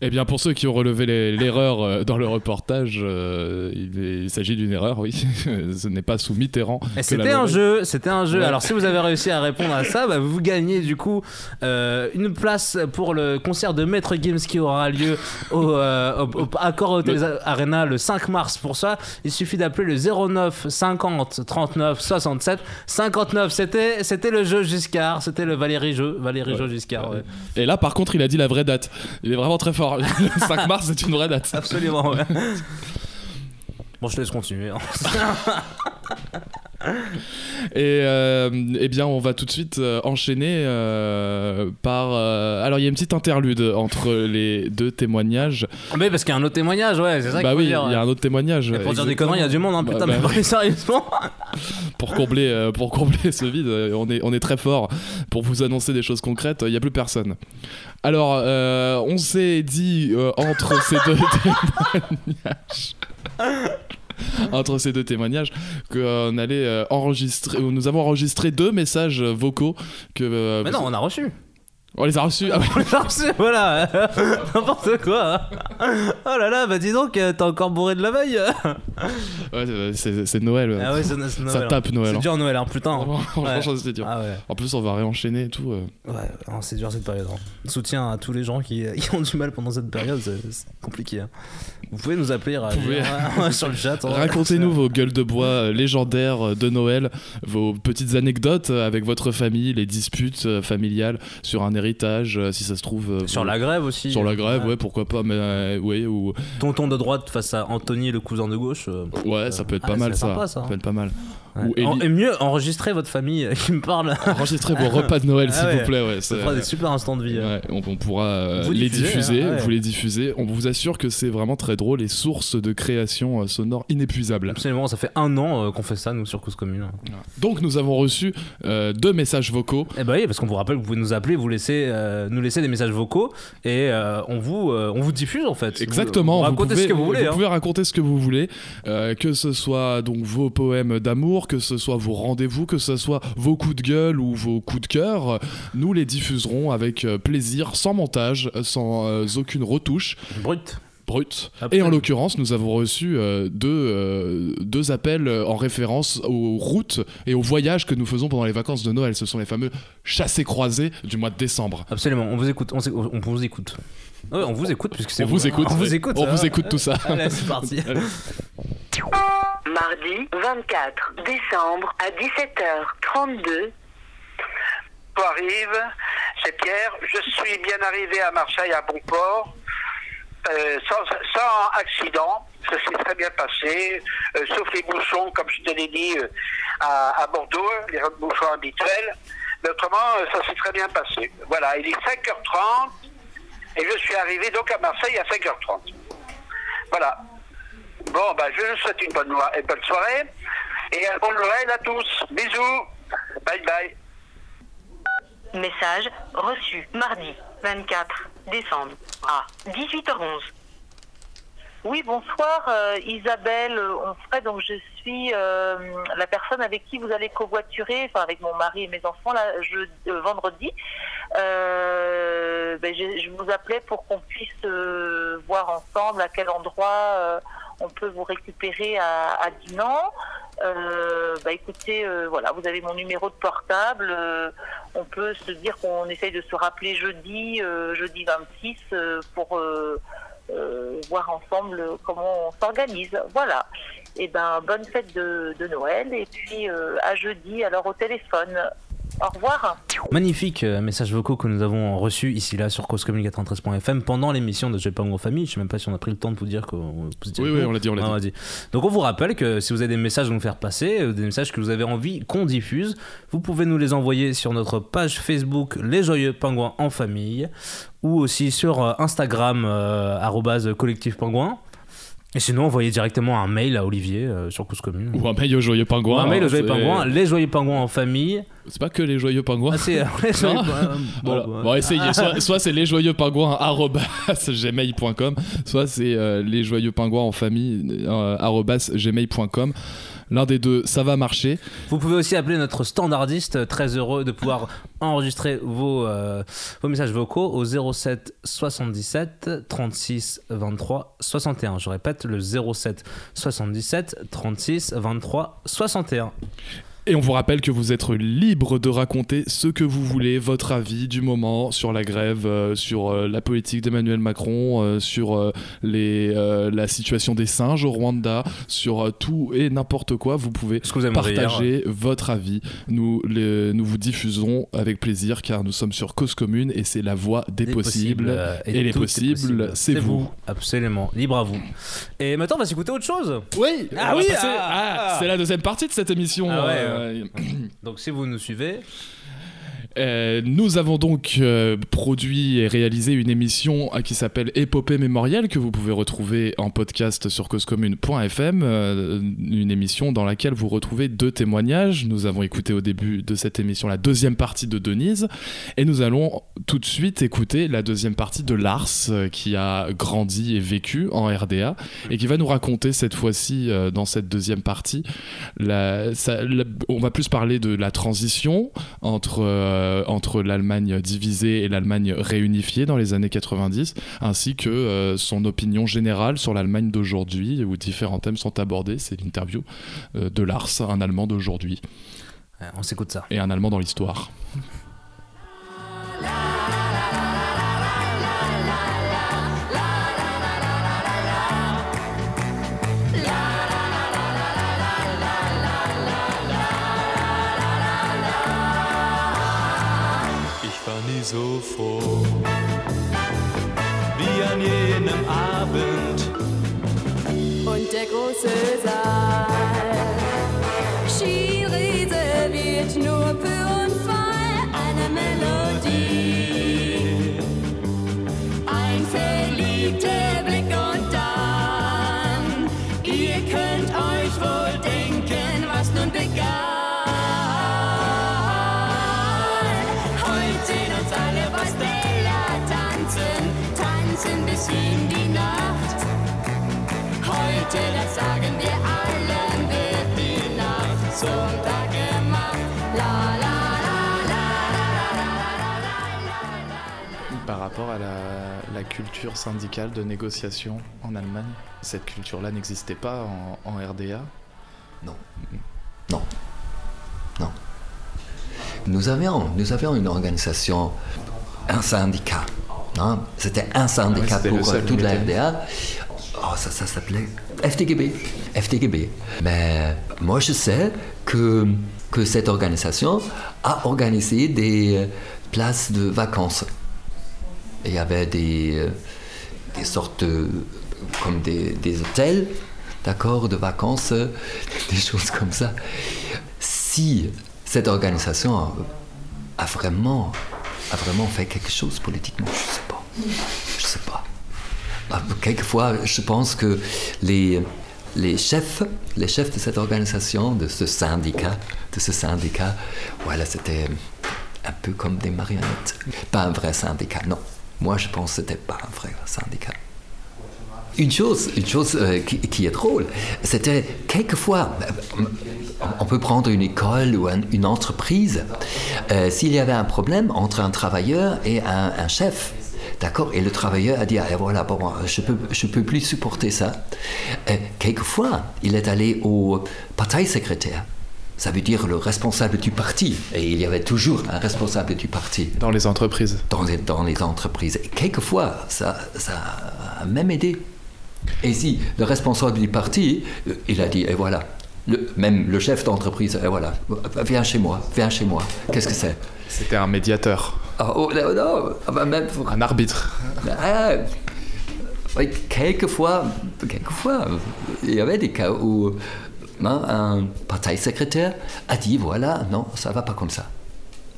Eh bien, pour ceux qui ont relevé l'erreur euh, dans le reportage, euh, il, s'agit d'une erreur, oui. Ce n'est pas sous Mitterrand. Que c'était un jeu, c'était un jeu. Ouais. Alors si vous avez réussi à répondre à ça, bah, vous gagnez du coup euh, une place pour le concert de Maître Games qui aura lieu au, euh, au, au Accor Hotel Arena le 5 mars. Pour ça, il suffit d'appeler le 09 50 39 67 59. C'était c'était le jeu Giscard, c'était le Valérie jeu, Valérie jeu Giscard. ouais. Et là, par contre, il a dit la vraie date. Il est vraiment très fort. Le 5 mars, c'est une vraie date. Absolument, ouais. Bon, je te laisse continuer. hein. Et euh, eh bien, on va tout de suite euh, enchaîner euh, par. alors, il y a une petite interlude entre les deux témoignages. Mais parce qu'il y a un autre témoignage, ouais, c'est ça Bah oui, il y a un autre témoignage. Et pour dire des conneries, il y a du monde, hein, Bah, putain, bah, mais plus sérieusement. pour combler, pour combler ce vide, on est, on est très fort. Pour vous annoncer des choses concrètes, il n'y a plus personne. Alors, euh, on s'est dit euh, entre ces deux témoignages. Entre ces deux témoignages, qu'on allait euh, enregistrer. Nous avons enregistré deux messages vocaux que. euh, Mais non, on a reçu. On les a reçus. Ah ouais. On les a reçus, voilà. N'importe quoi. Oh là là, bah dis donc, euh, t'es encore bourré de la veille. Ouais, c'est- Noël. Ah ouais, c'est- c'est Noël, Ça hein. tape Noël. C'est hein. dur Noël, hein, putain. Franchement, Ouais. c'est dur. Ah ouais. En plus, on va réenchaîner et tout. euh. Ouais, c'est dur cette période. hein. Soutien à tous les gens qui, qui ont du mal pendant cette période, c'est compliqué. hein. Vous pouvez nous appeler réagir, pouvez- hein, sur le chat. hein. Racontez-nous vos gueules de bois euh, légendaires euh, de Noël, vos petites anecdotes euh, avec votre famille, les disputes euh, familiales sur un héritage, euh, si ça se trouve. euh, Sur la grève aussi. Sur la grève, Ouais. pourquoi pas, mais euh, ouais, ou. Tonton de droite face à Anthony, le cousin de gauche. Ouais, ça peut être ah, pas mal ça. Ça peut être pas mal. Ouais. En- Et mieux, enregistrez votre famille qui me parle. Enregistrez vos repas de Noël, Ah s'il ouais. vous plaît. Ouais, Ça fera des super instants de vie. hein. Ouais, on, on pourra euh, Vous les diffuser, hein, vous les diffuser. On vous assure que c'est vraiment très drôle et source de création euh, sonore inépuisable. Absolument, ça fait un an euh, qu'on fait ça, nous, sur Cause Commune. Donc nous avons reçu deux messages vocaux. Eh bah oui, parce qu'on vous rappelle que vous pouvez nous appeler, vous laisser, euh, nous laisser des messages vocaux et euh, on, vous, euh, on vous diffuse en fait. Exactement. Vous, vous racontez pouvez, ce que vous voulez. Vous hein. pouvez raconter ce que vous voulez, que ce soit donc vos poèmes d'amour, que ce soit vos rendez-vous, que ce soit vos coups de gueule ou vos coups de cœur. Nous les diffuserons avec plaisir, sans montage, sans aucune retouche. Brut. Brut. Et en l'occurrence, nous avons reçu euh, deux, euh, deux appels euh, en référence aux routes et aux voyages que nous faisons pendant les vacances de Noël. Ce sont les fameux chassés-croisés du mois de décembre. Absolument, on vous écoute. On, on vous écoute. Ouais, on vous écoute puisque c'est On vous écoute, On ouais. vous écoute. On vous écoute tout ça. Allez, c'est parti. Allez. Mardi 24 décembre à 17h32. arrive, c'est Pierre. Je suis bien arrivé à Marseille à bon port, euh, sans, sans accident. Ça s'est très bien passé, euh, sauf les bouchons, comme je te l'ai dit, euh, à, Bordeaux, les bouchons habituels. Mais autrement, ça s'est très bien passé. Voilà, il est 5h30 et je suis arrivé donc à Marseille à 5h30. Voilà. Bon, bah, je vous souhaite une bonne, bonne soirée et un bon Noël à tous. Bisous. Bye bye. Message reçu mardi 24 décembre à 18h11. Oui, bonsoir euh, Isabelle Onfray. Donc je suis euh, la personne avec qui vous allez covoiturer, enfin avec mon mari et mes enfants là, je, euh, vendredi. Ben, je, je vous appelais pour qu'on puisse voir ensemble à quel endroit on peut vous récupérer à, Dinan. Euh, bah écoutez, euh, voilà, vous avez mon numéro de portable. euh, on peut se dire qu'on essaye de se rappeler jeudi, jeudi 26, euh, pour voir ensemble comment on s'organise. Voilà. Et ben, bonne fête de, Noël et puis à jeudi, alors au téléphone. Au revoir. Magnifique euh, messages vocaux que nous avons reçus ici là sur causecommune93.fm pendant l'émission de J'ai pas en famille. Je sais même pas si on a pris le temps de vous dire qu'on Oui, oui, on l'a dit, on l'a dit. Donc on vous rappelle que si vous avez des messages à nous faire passer, euh, des messages que vous avez envie qu'on diffuse, vous pouvez nous les envoyer sur notre page Facebook Les Joyeux Pingouins en famille ou aussi sur euh, Instagram euh, arrobase collectif pingouin. Et sinon, envoyez directement un mail à Olivier euh, sur Cause Commune. Ou un mail au joyeux pingouin. Ou un mail aux joyeux c'est- pingouins, les joyeux pingouins en famille. C'est pas que les joyeux pingouins. Ah, c'est, euh, les joyeux pingouins. Bon, Voilà. Bon, essayez. Soit, soit c'est les joyeux pingouins gmail.com, soit c'est euh, les joyeux pingouins en famille gmail.com. L'un des deux, ça va marcher. Vous pouvez aussi appeler notre standardiste, euh, très heureux de pouvoir enregistrer vos, euh, vos messages vocaux au 07 77 36 23 61. Je répète, le 07 77 36 23 61. Et on vous rappelle que vous êtes libre de raconter ce que vous voulez, votre avis du moment sur la grève, euh, sur euh, la politique d'Emmanuel Macron, euh, sur les, la situation des singes au Rwanda, sur tout et n'importe quoi. Vous pouvez vous partager votre avis. Nous, le- nous vous diffusons avec plaisir car nous sommes sur Cause Commune et c'est la voie des, Des possibles. et les possibles, possible. c'est vous. Absolument, libre à vous. Et maintenant, on va s'écouter autre chose. Oui, Ah oui, ah, ah, ah. c'est la deuxième partie de cette émission. Ah ouais, Donc si vous nous suivez. Euh, nous avons donc euh, produit et réalisé une émission euh, qui s'appelle Épopée mémorielle que vous pouvez retrouver en podcast sur causecommune.fm, une émission dans laquelle vous retrouvez deux témoignages. Nous avons écouté au début de cette émission la deuxième partie de Denise et nous allons tout de suite écouter la deuxième partie de Lars qui a grandi et vécu en RDA et qui va nous raconter cette fois-ci dans cette deuxième partie on va plus parler de la transition entre, euh, entre l'Allemagne divisée et l'Allemagne réunifiée dans les années 90, ainsi que euh, son opinion générale sur l'Allemagne d'aujourd'hui, où différents thèmes sont abordés. C'est l'interview euh, de Lars, un Allemand d'aujourd'hui. On s'écoute ça. Et un Allemand dans l'histoire. nie so froh wie an jenem Abend. Und der große Saal. Rapport à la, la culture syndicale de négociation en Allemagne, cette culture-là n'existait pas en, en RDA Non. Non. Non. Nous avions, nous avions une organisation, un syndicat. hein. C'était un syndicat le pour toute la RDA. Oh, ça, ça s'appelait FTGB. FTGB. Mais moi, je sais que, que cette organisation a organisé des places de vacances. Il y avait des, euh, des sortes de, comme des, des hôtels, d'accord, de vacances, euh, des choses comme ça. Si cette organisation a, vraiment, a vraiment fait quelque chose politiquement, je ne sais pas. Je sais pas. Ah, Quelquefois, je pense que les, les chefs, les chefs de cette organisation, de ce syndicat, de ce syndicat, voilà, c'était un peu comme des marionnettes. Pas un vrai syndicat, non. Moi, je pense que c'était pas un vrai syndicat. Une chose, une chose euh, qui, est drôle, c'était quelquefois, euh, on peut prendre une école ou un- une entreprise, euh, s'il y avait un problème entre un travailleur et un, chef, d'accord, et le travailleur a dit, ah, voilà, moi, je peux, je peux plus supporter ça. Euh, quelquefois, il est allé au parti-secrétaire. Ça veut dire le responsable du parti. Et il y avait toujours un responsable du parti. Dans les entreprises. Dans les, dans les entreprises. Et quelquefois, ça, ça a même aidé. Et si le responsable du parti, euh, il a dit, et voilà, le, même le chef d'entreprise, et voilà, viens chez moi, viens chez moi. Qu'est-ce que c'est? C'était un médiateur. Ah, oh, non, non, ah, bah, même Un arbitre. Ah, oui, quelquefois, quelquefois, il y avait des cas où hein, un parti secrétaire a dit voilà, non, ça va pas comme ça.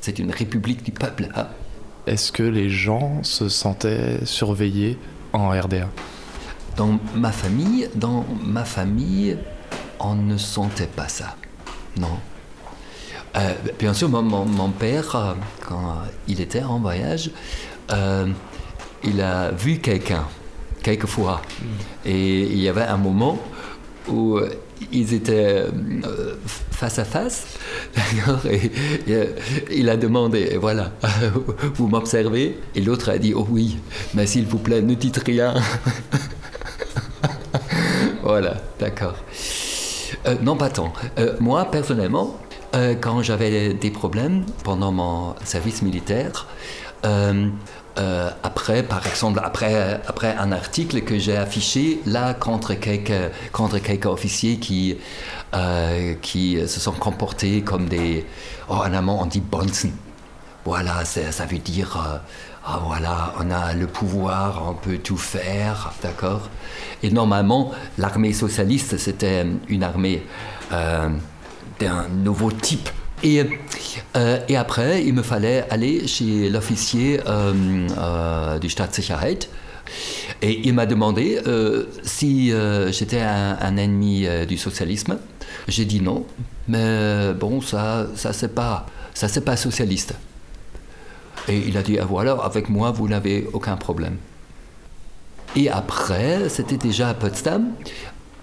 C'est une république du peuple. hein. Est-ce que les gens se sentaient surveillés en RDA Dans ma famille, dans ma famille, on ne sentait pas ça. Non. Euh, bien sûr, mon, père, euh, quand il était en voyage, euh, il a vu quelqu'un, quelquefois. Et il y avait un moment où ils étaient euh, face à face, d'accord, et, euh, il a demandé, voilà, vous m'observez? Et l'autre a dit, oh oui, mais s'il vous plaît, ne dites rien. voilà, d'accord. Euh, non, pas tant. Moi, personnellement, quand j'avais des problèmes pendant mon service militaire, euh, après, par exemple, après, après un article que j'ai affiché là contre quelques, contre quelques officiers qui, euh, qui se sont comportés comme des. Oh, en allemand, on dit Bonzen. Voilà, ça veut dire. euh, ah voilà, on a le pouvoir, on peut tout faire, d'accord Et normalement, l'armée socialiste, c'était une armée d'un nouveau type. Et, euh, et après, il me fallait aller chez l'officier euh, euh, du Staatssicherheit. Et il m'a demandé euh, si j'étais un, ennemi du socialisme. J'ai dit non, mais bon, ça, ça c'est pas, pas socialiste. Et il a dit ah, voilà, avec moi vous n'avez aucun problème. Et après, c'était déjà à Potsdam,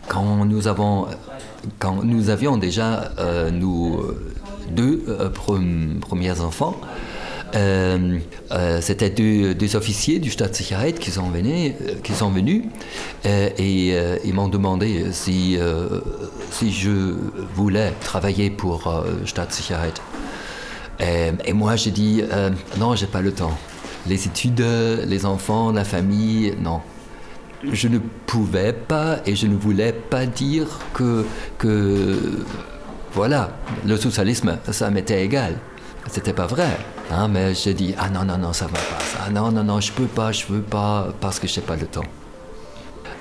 quand nous avons, quand nous avions déjà nous deux euh, pre- premiers enfants. Euh, euh, C'était deux, officiers du Staatssicherheit qui sont venus, euh, qui sont venus euh, et ils m'ont demandé si, si je voulais travailler pour Staatssicherheit. Et, et moi j'ai dit non, j'ai pas le temps. Les études, les enfants, la famille, non. Je ne pouvais pas et je ne voulais pas dire que, que voilà, le socialisme, ça m'était égal. C'était pas vrai. Hein, mais j'ai dit, ah non, non, non, ça va pas. Ça. Non, non, non, je peux pas, je veux pas, parce que j'ai pas le temps.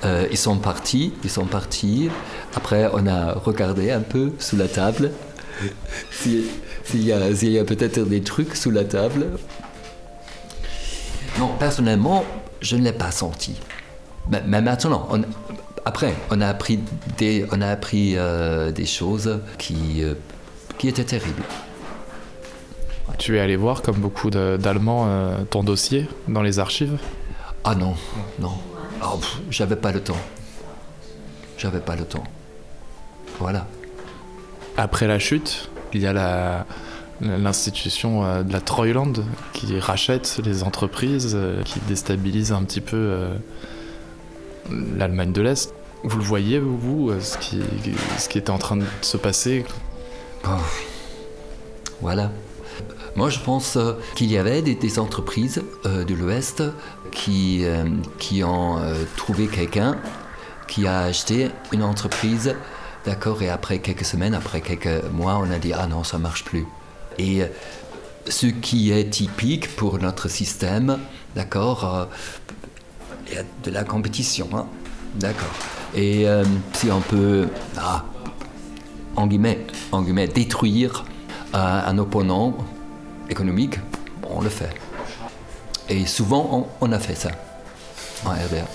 Euh, ils sont partis, ils sont partis. Après, on a regardé un peu sous la table. S'il y a, a peut-être des trucs sous la table. Non, personnellement, je ne l'ai pas senti. Mais, mais maintenant, on- après, on a appris des, on a appris, euh, des choses qui, euh, qui étaient terribles. Tu es allé voir, comme beaucoup d'Allemands, euh, ton dossier dans les archives? Ah non, non. Oh, pff, J'avais pas le temps. J'avais pas le temps. Voilà. Après la chute, il y a l'institution de la Treuland qui rachète les entreprises, qui déstabilise un petit peu l'Allemagne de l'Est. Vous le voyez, vous, euh, ce qui, ce qui était en train de se passer. Voilà. Moi, je pense euh, qu'il y avait des, entreprises euh, de l'Ouest qui, qui ont trouvé quelqu'un qui a acheté une entreprise, d'accord, et après quelques semaines, après quelques mois, on a dit ah non, ça marche plus. Et ce qui est typique pour notre système, d'accord, il y a de la compétition, hein, d'accord. Et euh, si on peut, ah, en guillemets, en guillemets, détruire euh, un opponent économique, on le fait. Et souvent, on, on a fait ça en RDA.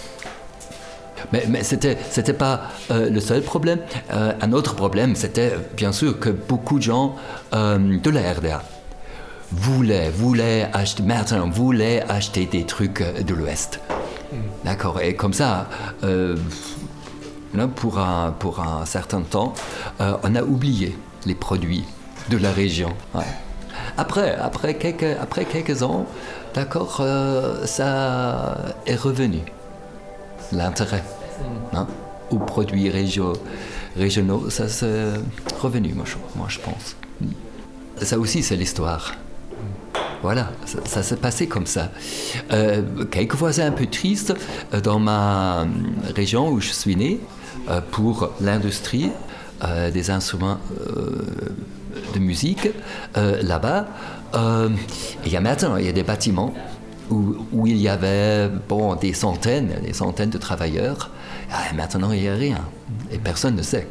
Mais, mais c'était c'était pas euh, le seul problème. Euh, un autre problème, c'était bien sûr que beaucoup de gens euh, de la RDA voulaient, voulaient acheter, maintenant voulaient acheter des trucs de l'Ouest. D'accord. Et comme ça, là, pour, un, pour un certain temps, euh, on a oublié les produits de la région. ouais. Après, après, quelques, après quelques ans, d'accord, euh, ça est revenu. L'intérêt hein, aux produits régio- régionaux, ça c'est revenu, moi je, moi, je pense. Ça aussi, c'est l'histoire. Voilà, ça, ça s'est passé comme ça. Euh, quelquefois, c'est un peu triste euh, dans ma région où je suis né, pour l'industrie euh, des instruments euh, de musique, euh, là-bas, euh, il y a maintenant, il y a des bâtiments où, où il y avait bon, des centaines, des centaines de travailleurs. Ah, maintenant, il n'y a rien. Et personne ne sait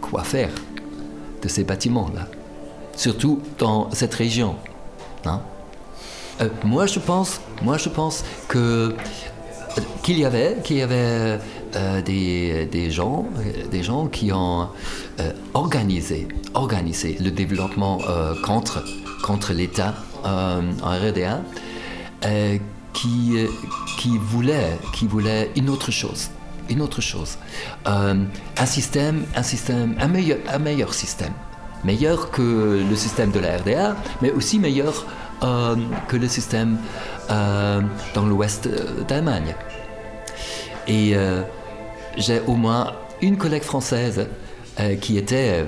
quoi faire de ces bâtiments-là. Surtout dans cette région. hein. Euh, moi, je pense, moi, je pense que qu'il y avait, qu'il y avait euh, des, gens, euh, des gens qui ont euh, organisé, organisé le développement contre, contre l'État en RDA, qui, qui voulait, qui une autre chose, une autre chose, un système, un système, un meilleur, un meilleur système, meilleur que le système de la RDA, mais aussi meilleur que le système dans l'ouest d'Allemagne. Et j'ai au moins une collègue française euh, qui était, euh,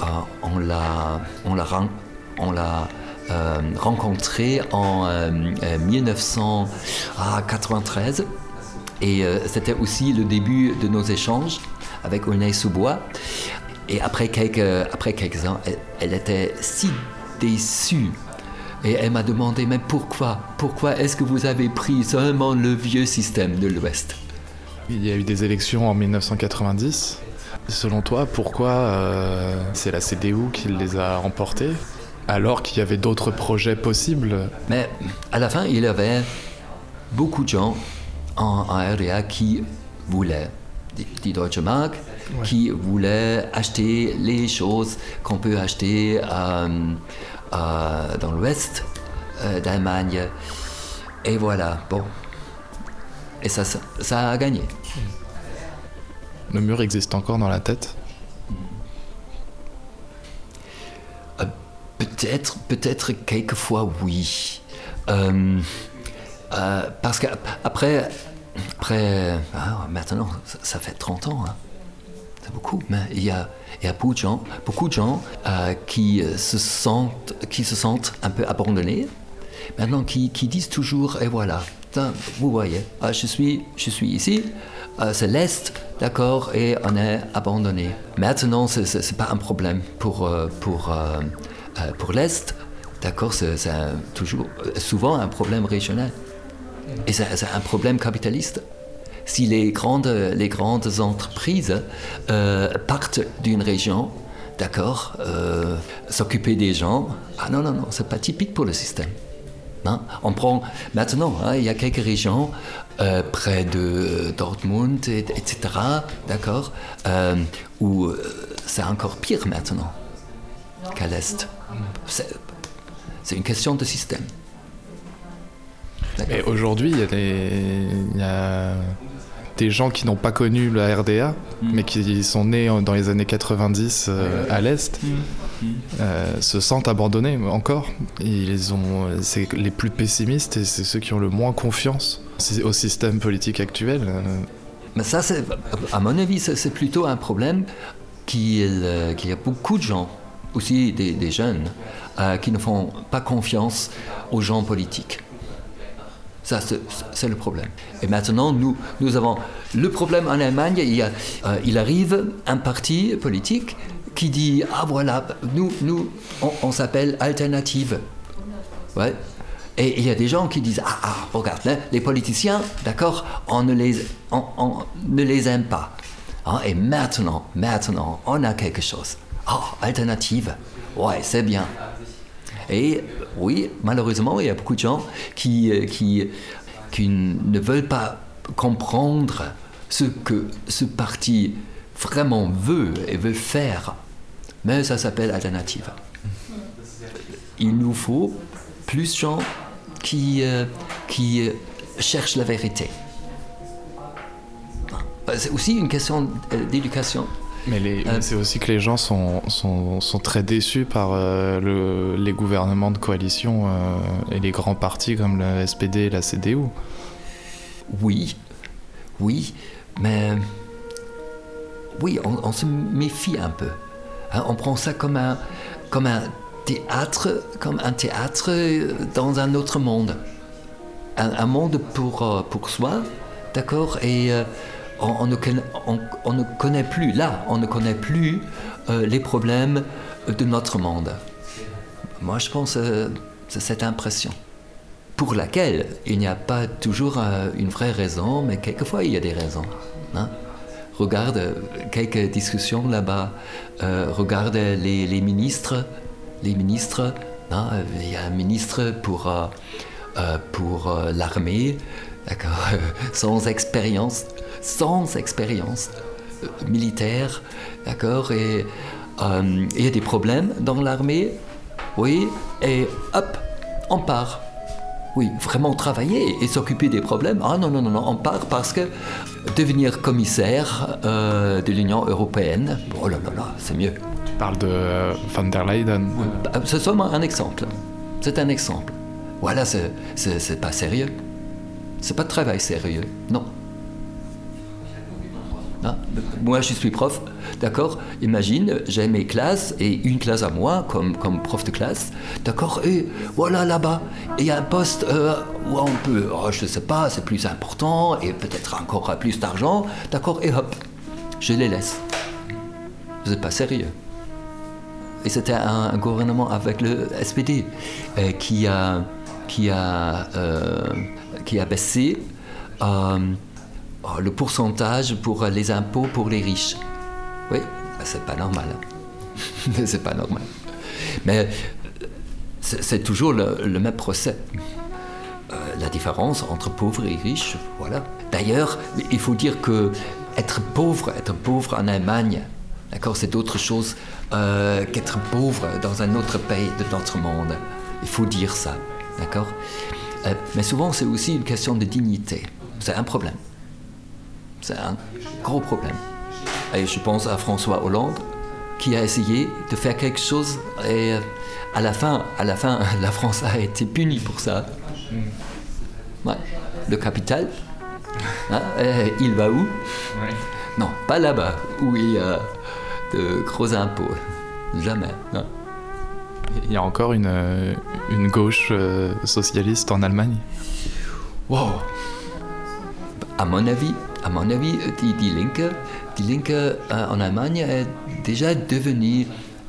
euh, on l'a, on l'a, ren- on l'a rencontrée en euh, euh, 1993 et c'était aussi le début de nos échanges avec Aulnay Sous-Bois. Et après quelques, après quelques ans, elle, elle était si déçue. Et elle m'a demandé, mais pourquoi Pourquoi est-ce que vous avez pris seulement le vieux système de l'Ouest? Il y a eu des élections en 1990. Selon toi, pourquoi euh, c'est la CDU qui les a remportées alors qu'il y avait d'autres projets possibles? Mais à la fin, il y avait beaucoup de gens en, en RDA qui voulaient die, Deutsche Mark, qui voulaient acheter les choses qu'on peut acheter euh, euh, dans l'ouest euh, d'Allemagne. Et voilà, bon. Et ça, ça, ça a gagné. Le mur existe encore dans la tête? Euh, Peut-être, peut-être quelquefois oui. Euh, euh, parce qu'après, après, ah, maintenant, ça, ça fait 30 ans. hein. C'est beaucoup, mais il y a, il y a beaucoup de gens, beaucoup de gens qui, se sentent, qui se sentent un peu abandonnés. Maintenant, qui, disent toujours, et voilà, vous voyez, ah, je, suis, je suis ici, euh, c'est l'Est, d'accord, et on est abandonné. Maintenant, ce n'est pas un problème pour, euh, pour, euh, euh, pour l'Est, d'accord, c'est toujours, souvent un problème régional. Et c'est un problème capitaliste. Si les grandes, les grandes entreprises partent d'une région, d'accord, s'occuper des gens, ah non, non, non, c'est pas typique pour le système. On prend maintenant, hein, il y a quelques régions euh, près de Dortmund, et- etc., d'accord, euh, où euh, c'est encore pire maintenant qu'à l'Est. C'est une question de système. Et aujourd'hui, il y a des gens qui n'ont pas connu la RDA, mais qui sont nés dans les années 90 euh, à l'Est, euh, se sentent abandonnés encore. Ils ont, c'est les plus pessimistes et c'est ceux qui ont le moins confiance au système politique actuel. euh. Mais ça, c'est, à mon avis, c'est plutôt un problème qu'il qu'il y a beaucoup de gens, aussi des, des jeunes, euh, qui ne font pas confiance aux gens politiques. Ça, c'est le problème. Et maintenant, nous, nous avons le problème en Allemagne. Il, y a, euh, il arrive un parti politique qui dit Ah voilà, nous, nous on, s'appelle Alternative. Ouais. Et il y a des gens qui disent Ah, ah regarde, hein, les politiciens, d'accord, on, ne les- on, ne les aime pas. Hein, et maintenant, maintenant, on a quelque chose. Ah, alternative. Ouais, c'est bien. Et oui, malheureusement, il y a beaucoup de gens qui, euh, qui, qui ne veulent pas comprendre ce que ce parti vraiment veut et veut faire. Mais ça s'appelle alternative. Il nous faut plus de gens qui, euh, qui euh, cherchent la vérité. Euh, C'est aussi une question d'éducation. Mais mais c'est aussi que les gens sont, sont, sont très déçus par euh, le- les gouvernements de coalition euh, et les grands partis comme le SPD et la CDU. Oui, oui, mais oui, on, on se méfie un peu. Hein, on prend ça comme un, comme un théâtre, comme un théâtre dans un autre monde. Un, un monde pour, euh, pour soi, d'accord Et euh, on, ne connaît, plus, là, on ne connaît plus euh, les problèmes de notre monde. Moi, je pense euh, c'est cette impression pour laquelle il n'y a pas toujours euh, une vraie raison, mais quelquefois il y a des raisons. hein. Regarde euh, quelques discussions là-bas, regarde les, ministres, les ministres, hein, il y a un ministre pour, pour l'armée, sans expérience, sans expérience euh, militaire, d'accord, et euh, il y a des problèmes dans l'armée, oui, et hop, on part. Oui, vraiment travailler et s'occuper des problèmes. Ah non, non, non, non, on part parce que devenir commissaire euh, de l'Union européenne, oh là là là, c'est mieux. Tu parles de euh, van der Leyen. Bah, C'est seulement un exemple. C'est un exemple. Voilà, c'est pas sérieux. C'est pas de travail sérieux, non. Hein, Moi, je suis prof, d'accord? Imagine, j'ai mes classes et une classe à moi comme, prof de classe, d'accord Et voilà, là-bas, il y a un poste euh, où on peut, oh, je sais pas, c'est plus important et peut-être encore plus d'argent, d'accord Et hop, je les laisse. Vous n'êtes pas sérieux. Et c'était un, gouvernement avec le SPD euh, qui a, qui a, euh, qui a baissé oh, le pourcentage pour les impôts pour les riches. Oui, bah, c'est pas normal. hein. c'est pas normal. Mais euh, c'est toujours le, même procès. Euh, la différence entre pauvres et riches, voilà. D'ailleurs, il faut dire que être pauvre, être pauvre en Allemagne, d'accord, c'est autre chose euh, qu'être pauvre dans un autre pays de notre monde. Il faut dire ça, d'accord. Euh, mais souvent, c'est aussi une question de dignité. C'est un problème. C'est un gros problème. Et je pense à François Hollande qui a essayé de faire quelque chose et euh, à la fin, à la fin, la France a été punie pour ça. Ouais. Le capital, hein, il va où? Non, pas là-bas, où il y a de gros impôts. Jamais. non. Il y a encore une, euh, une gauche euh, socialiste en Allemagne? Wow. À mon avis, à mon avis, die, die die Linke euh, en Allemagne est déjà devenue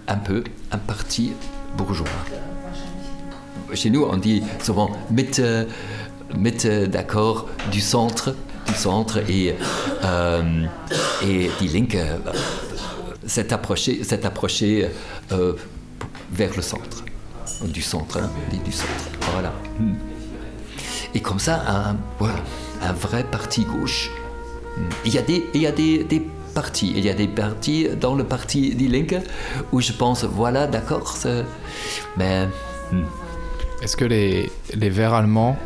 un peu un parti bourgeois. Chez nous, on dit souvent Mitte, Mitte d'accord du centre, du centre et euh, et die euh, s'est approché, s'est approché euh, vers le centre, du centre, hein, du centre. Voilà. Hmm. Et comme ça, un, voilà, un vrai parti gauche. Il y a des, il y a des, des partis, il y a des partis dans le parti Die Linke où je pense, voilà, d'accord, mais hmm. Est-ce que les, les Verts allemands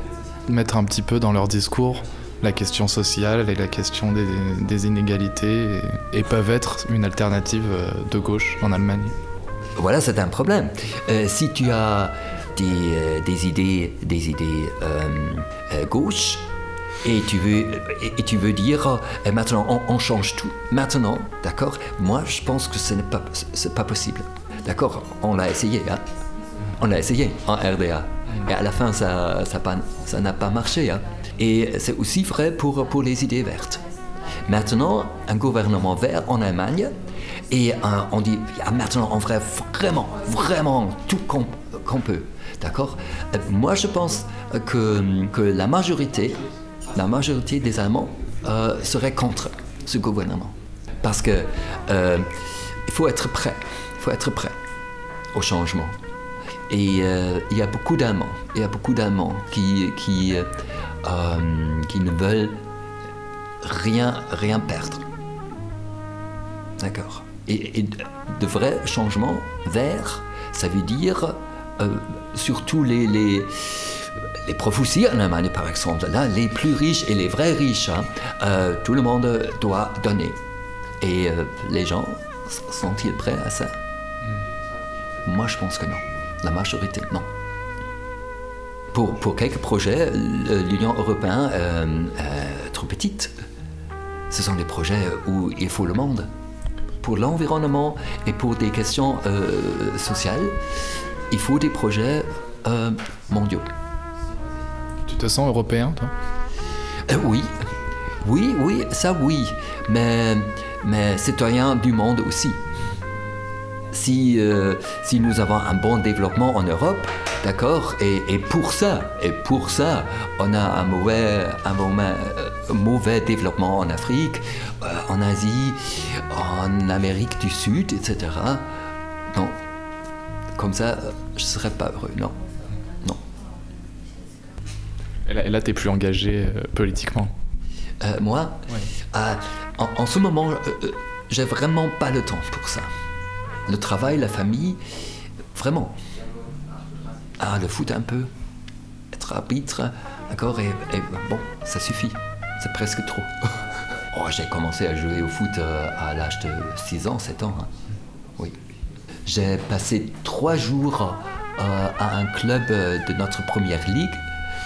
mettent un petit peu dans leur discours la question sociale et la question des, des inégalités et, et peuvent être une alternative euh, de gauche en Allemagne? Voilà, c'est un problème. Euh, si tu as des, euh, des idées, des idées euh, gauches, et tu veux, et, tu veux dire, euh, maintenant on, change tout, maintenant, d'accord Moi, je pense que ce n'est pas, pas possible. D'accord On l'a essayé, hein On l'a essayé en RDA. Et à la fin, ça ça pas- ça n'a pas marché. hein. Et c'est aussi vrai pour, pour les idées vertes. Maintenant, un gouvernement vert en Allemagne, et on dit, ah, maintenant on ferait vraiment, vraiment tout qu'on qu'on peut. D'accord Euh, Moi, je pense que, que la majorité, la majorité des Allemands euh, serait contre ce gouvernement. Parce que euh, il faut être prêt, il faut être prêt au changement. Et euh, il y a beaucoup d'Allemands, il y a beaucoup d'Allemands qui, qui, ne veulent rien, rien perdre. D'accord. Et, de, vrais changements verts, ça veut dire surtout les, les, les prophéties en Allemagne, par exemple. Là, les plus riches et les vrais riches, hein, euh, tout le monde doit donner. Et euh, les gens sont-ils prêts à ça? Moi, je pense que non. La majorité, non. Pour, pour quelques projets, l'Union européenne euh, est trop petite. Ce sont des projets où il faut le monde. Pour l'environnement et pour des questions euh, sociales, il faut des projets euh, mondiaux. Te sens européen, toi Euh, oui, oui, oui, ça oui, mais, mais citoyen du monde aussi. Si, euh, si nous avons un bon développement en Europe, d'accord, et, et pour ça, et pour ça, on a un mauvais, un mauvais, euh, mauvais développement en Afrique, en Asie, en Amérique du Sud, etc. Non, comme ça, je ne serais pas heureux, non. Et là, t'es plus engagé euh, politiquement. Euh, moi, euh, en, en ce moment, euh, j'ai vraiment pas le temps pour ça. Le travail, la famille, vraiment. Ah, le foot un peu, être arbitre, d'accord, et, et bon, ça suffit. C'est presque trop. oh, j'ai commencé à jouer au foot à l'âge de 6 ans, 7 ans. hein. Oui. J'ai passé trois jours à un club de notre première ligue.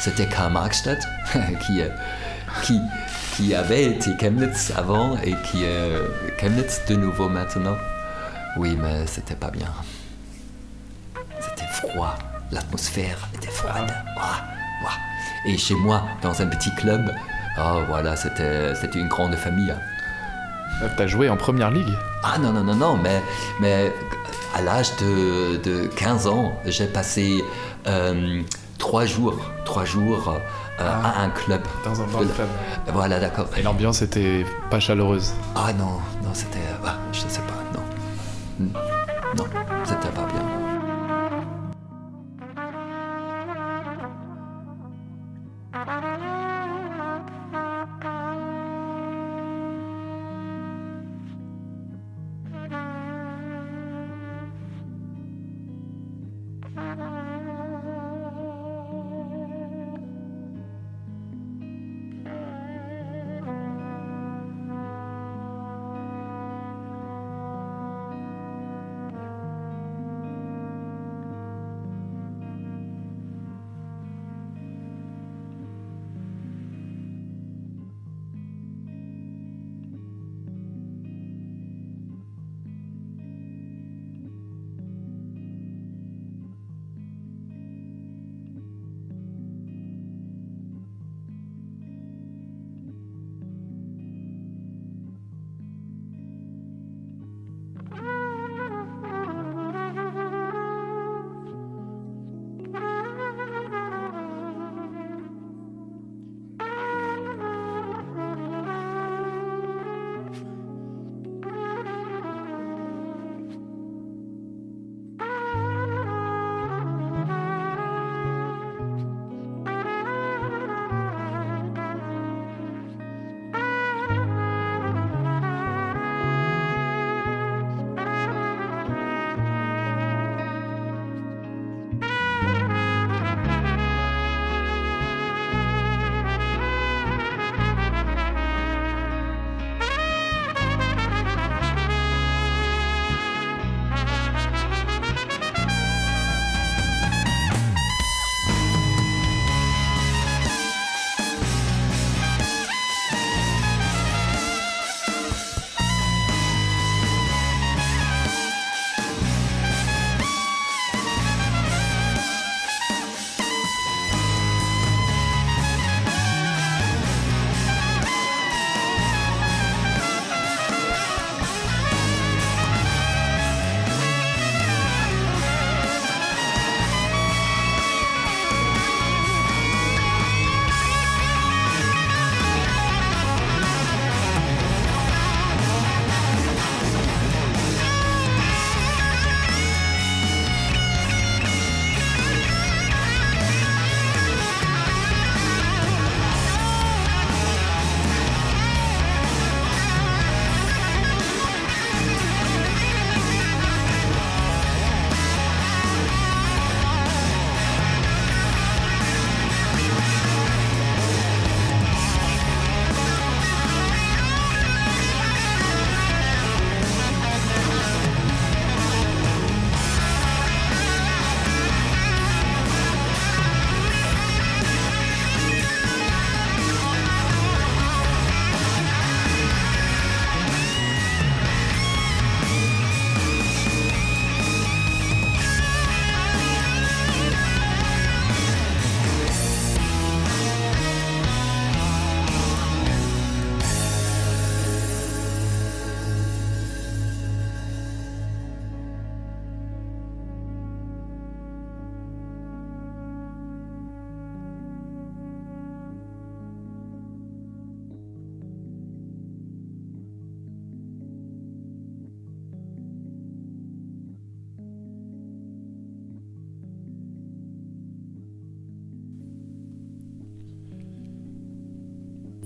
C'était Karl Marxstadt, qui, euh, qui, qui avait été Chemnitz avant et qui est Chemnitz de nouveau maintenant. Oui, mais c'était pas bien. C'était froid. L'atmosphère était froide. Et chez moi, dans un petit club, oh, voilà, c'était une grande famille. hein. T'as joué en première ligue? Ah non, non, non, non, mais, mais à l'âge de, de 15 ans, j'ai passé euh, trois jours, trois jours euh, à un club. Dans un bon De- club. Voilà, d'accord. Et l'ambiance était pas chaleureuse. Ah non, non, c'était. ah, je sais pas,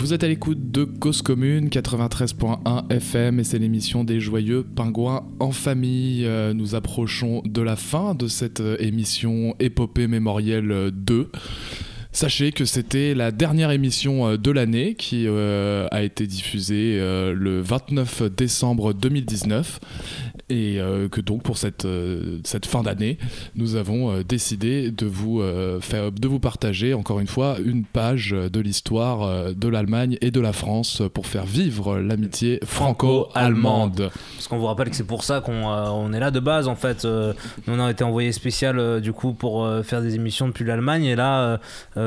Vous êtes à l'écoute de Cause Commune 93.1 FM et c'est l'émission des joyeux pingouins en famille. Euh, nous approchons de la fin de cette euh, émission épopée mémorielle euh, 2. Sachez que c'était la dernière émission euh, de l'année qui a été diffusée le 29 décembre 2019 et euh, que donc pour cette, euh, cette fin d'année, nous avons euh, décidé de vous, faire, de vous partager encore une fois une page de l'histoire de l'Allemagne et de la France pour faire vivre l'amitié franco-allemande. Parce qu'on vous rappelle que c'est pour ça qu'on on est là de base en fait. Nous on a été envoyé spécial du coup pour faire des émissions depuis l'Allemagne et là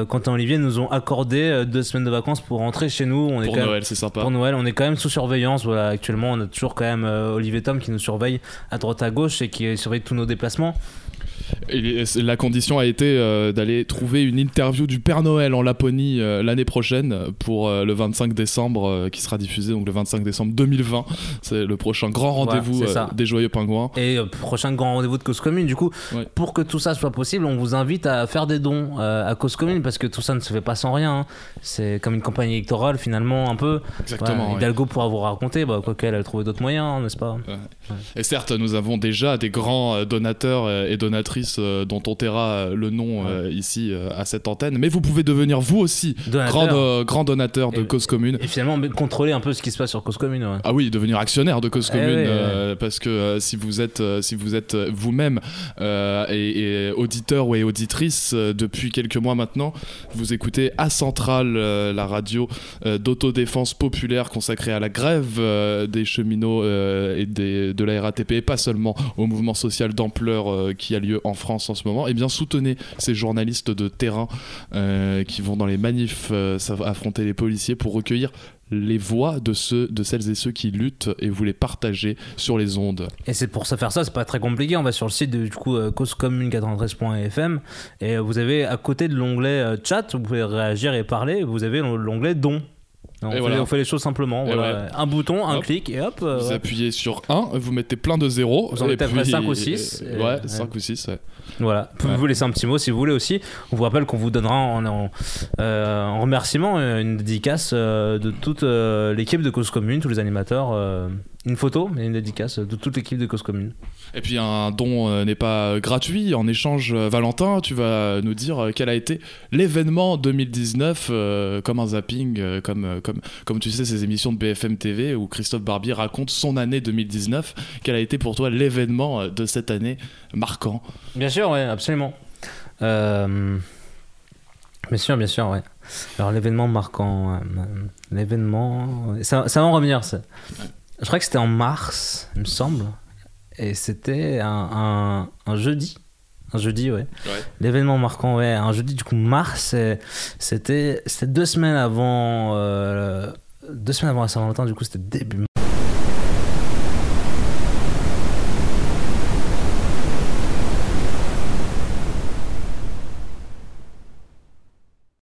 Quentin et Olivier nous ont accordé deux semaines de vacances pour rentrer chez nous. On Pour Noël, c'est sympa. Pour Noël, on est quand même sous surveillance. Voilà, actuellement on a toujours quand même Olivier Tom qui nous surveille à droite à gauche et qui surveille tous nos déplacements. Et la condition a été euh, d'aller trouver une interview du Père Noël en Laponie euh, l'année prochaine pour euh, le 25 décembre qui sera diffusé donc le 25 décembre 2020. C'est le prochain grand rendez-vous des joyeux pingouins. Et prochain grand rendez-vous de Cause Commune. Du coup, pour que tout ça soit possible, on vous invite à faire des dons à Cause Commune parce que tout ça ne se fait pas sans rien. hein. C'est comme une campagne électorale finalement, un peu. Exactement, Voilà. Hidalgo pourra vous raconter, bah, quoi qu'elle a trouvé d'autres moyens, hein, n'est-ce pas Et certes, nous avons déjà des grands donateurs et donatrices euh, dont on taira euh, le nom euh, ici à cette antenne, mais vous pouvez devenir vous aussi Donateur. grand, grand donateur de cause commune. Et finalement, contrôler un peu ce qui se passe sur Cause Commune. ouais. Ah oui, devenir actionnaire de cause Eh commune, ouais, euh, parce que euh, si vous êtes, euh, si vous êtes vous-même et, et auditeur ou et auditrice depuis quelques mois maintenant, vous écoutez à Centrale, la radio d'autodéfense populaire consacrée à la grève des cheminots et des, de la RATP, et pas seulement au mouvement social d'ampleur qui a lieu en France en ce moment. Et bien soutenez ces journalistes de terrain euh, qui vont dans les manifs euh, affronter les policiers pour recueillir les voix de ceux, de celles et ceux qui luttent et vous les partagez sur les ondes. Et c'est pour ça faire ça, c'est pas très compliqué. On va sur le site de, du coup euh, causecommune93.fm et vous avez à côté de l'onglet chat, vous pouvez réagir et parler. Vous avez l'onglet don. On, Et fait, voilà. on fait les choses simplement. Et voilà. ouais. Un bouton, un Hop. clic et hop. euh, Vous ouais. appuyez sur 1, vous mettez plein de zéros. Vous en et mettez après puis- 5 ou 6. euh, Ouais, 5 ou 6. Ouais. Voilà, vous pouvez vous laisser un petit mot si vous voulez aussi. On vous rappelle qu'on vous donnera en, en, euh, en remerciement euh, une dédicace de toute euh, l'équipe de Cause Commune, tous les animateurs. euh, une photo, mais une dédicace de toute l'équipe de Cause Commune. Et puis un don euh, n'est pas gratuit. En échange, euh, Valentin, tu vas nous dire euh, quel a été l'événement 2019, euh, comme un zapping, comme, comme, comme tu sais, ces émissions de BFM TV où Christophe Barbier raconte son année 2019. Quel a été pour toi l'événement de cette année marquant? Bien sûr, ouais, absolument. Bien sûr, bien sûr, ouais. Alors l'événement marquant, l'événement, ça, ça va en revenir. ça. Je crois que c'était en mars, il me semble, et c'était un, un, un jeudi. Un jeudi, ouais. L'événement marquant, ouais, un jeudi du coup mars, c'était c'était deux semaines avant, euh, deux semaines avant la Saint-Valentin. Du coup, c'était début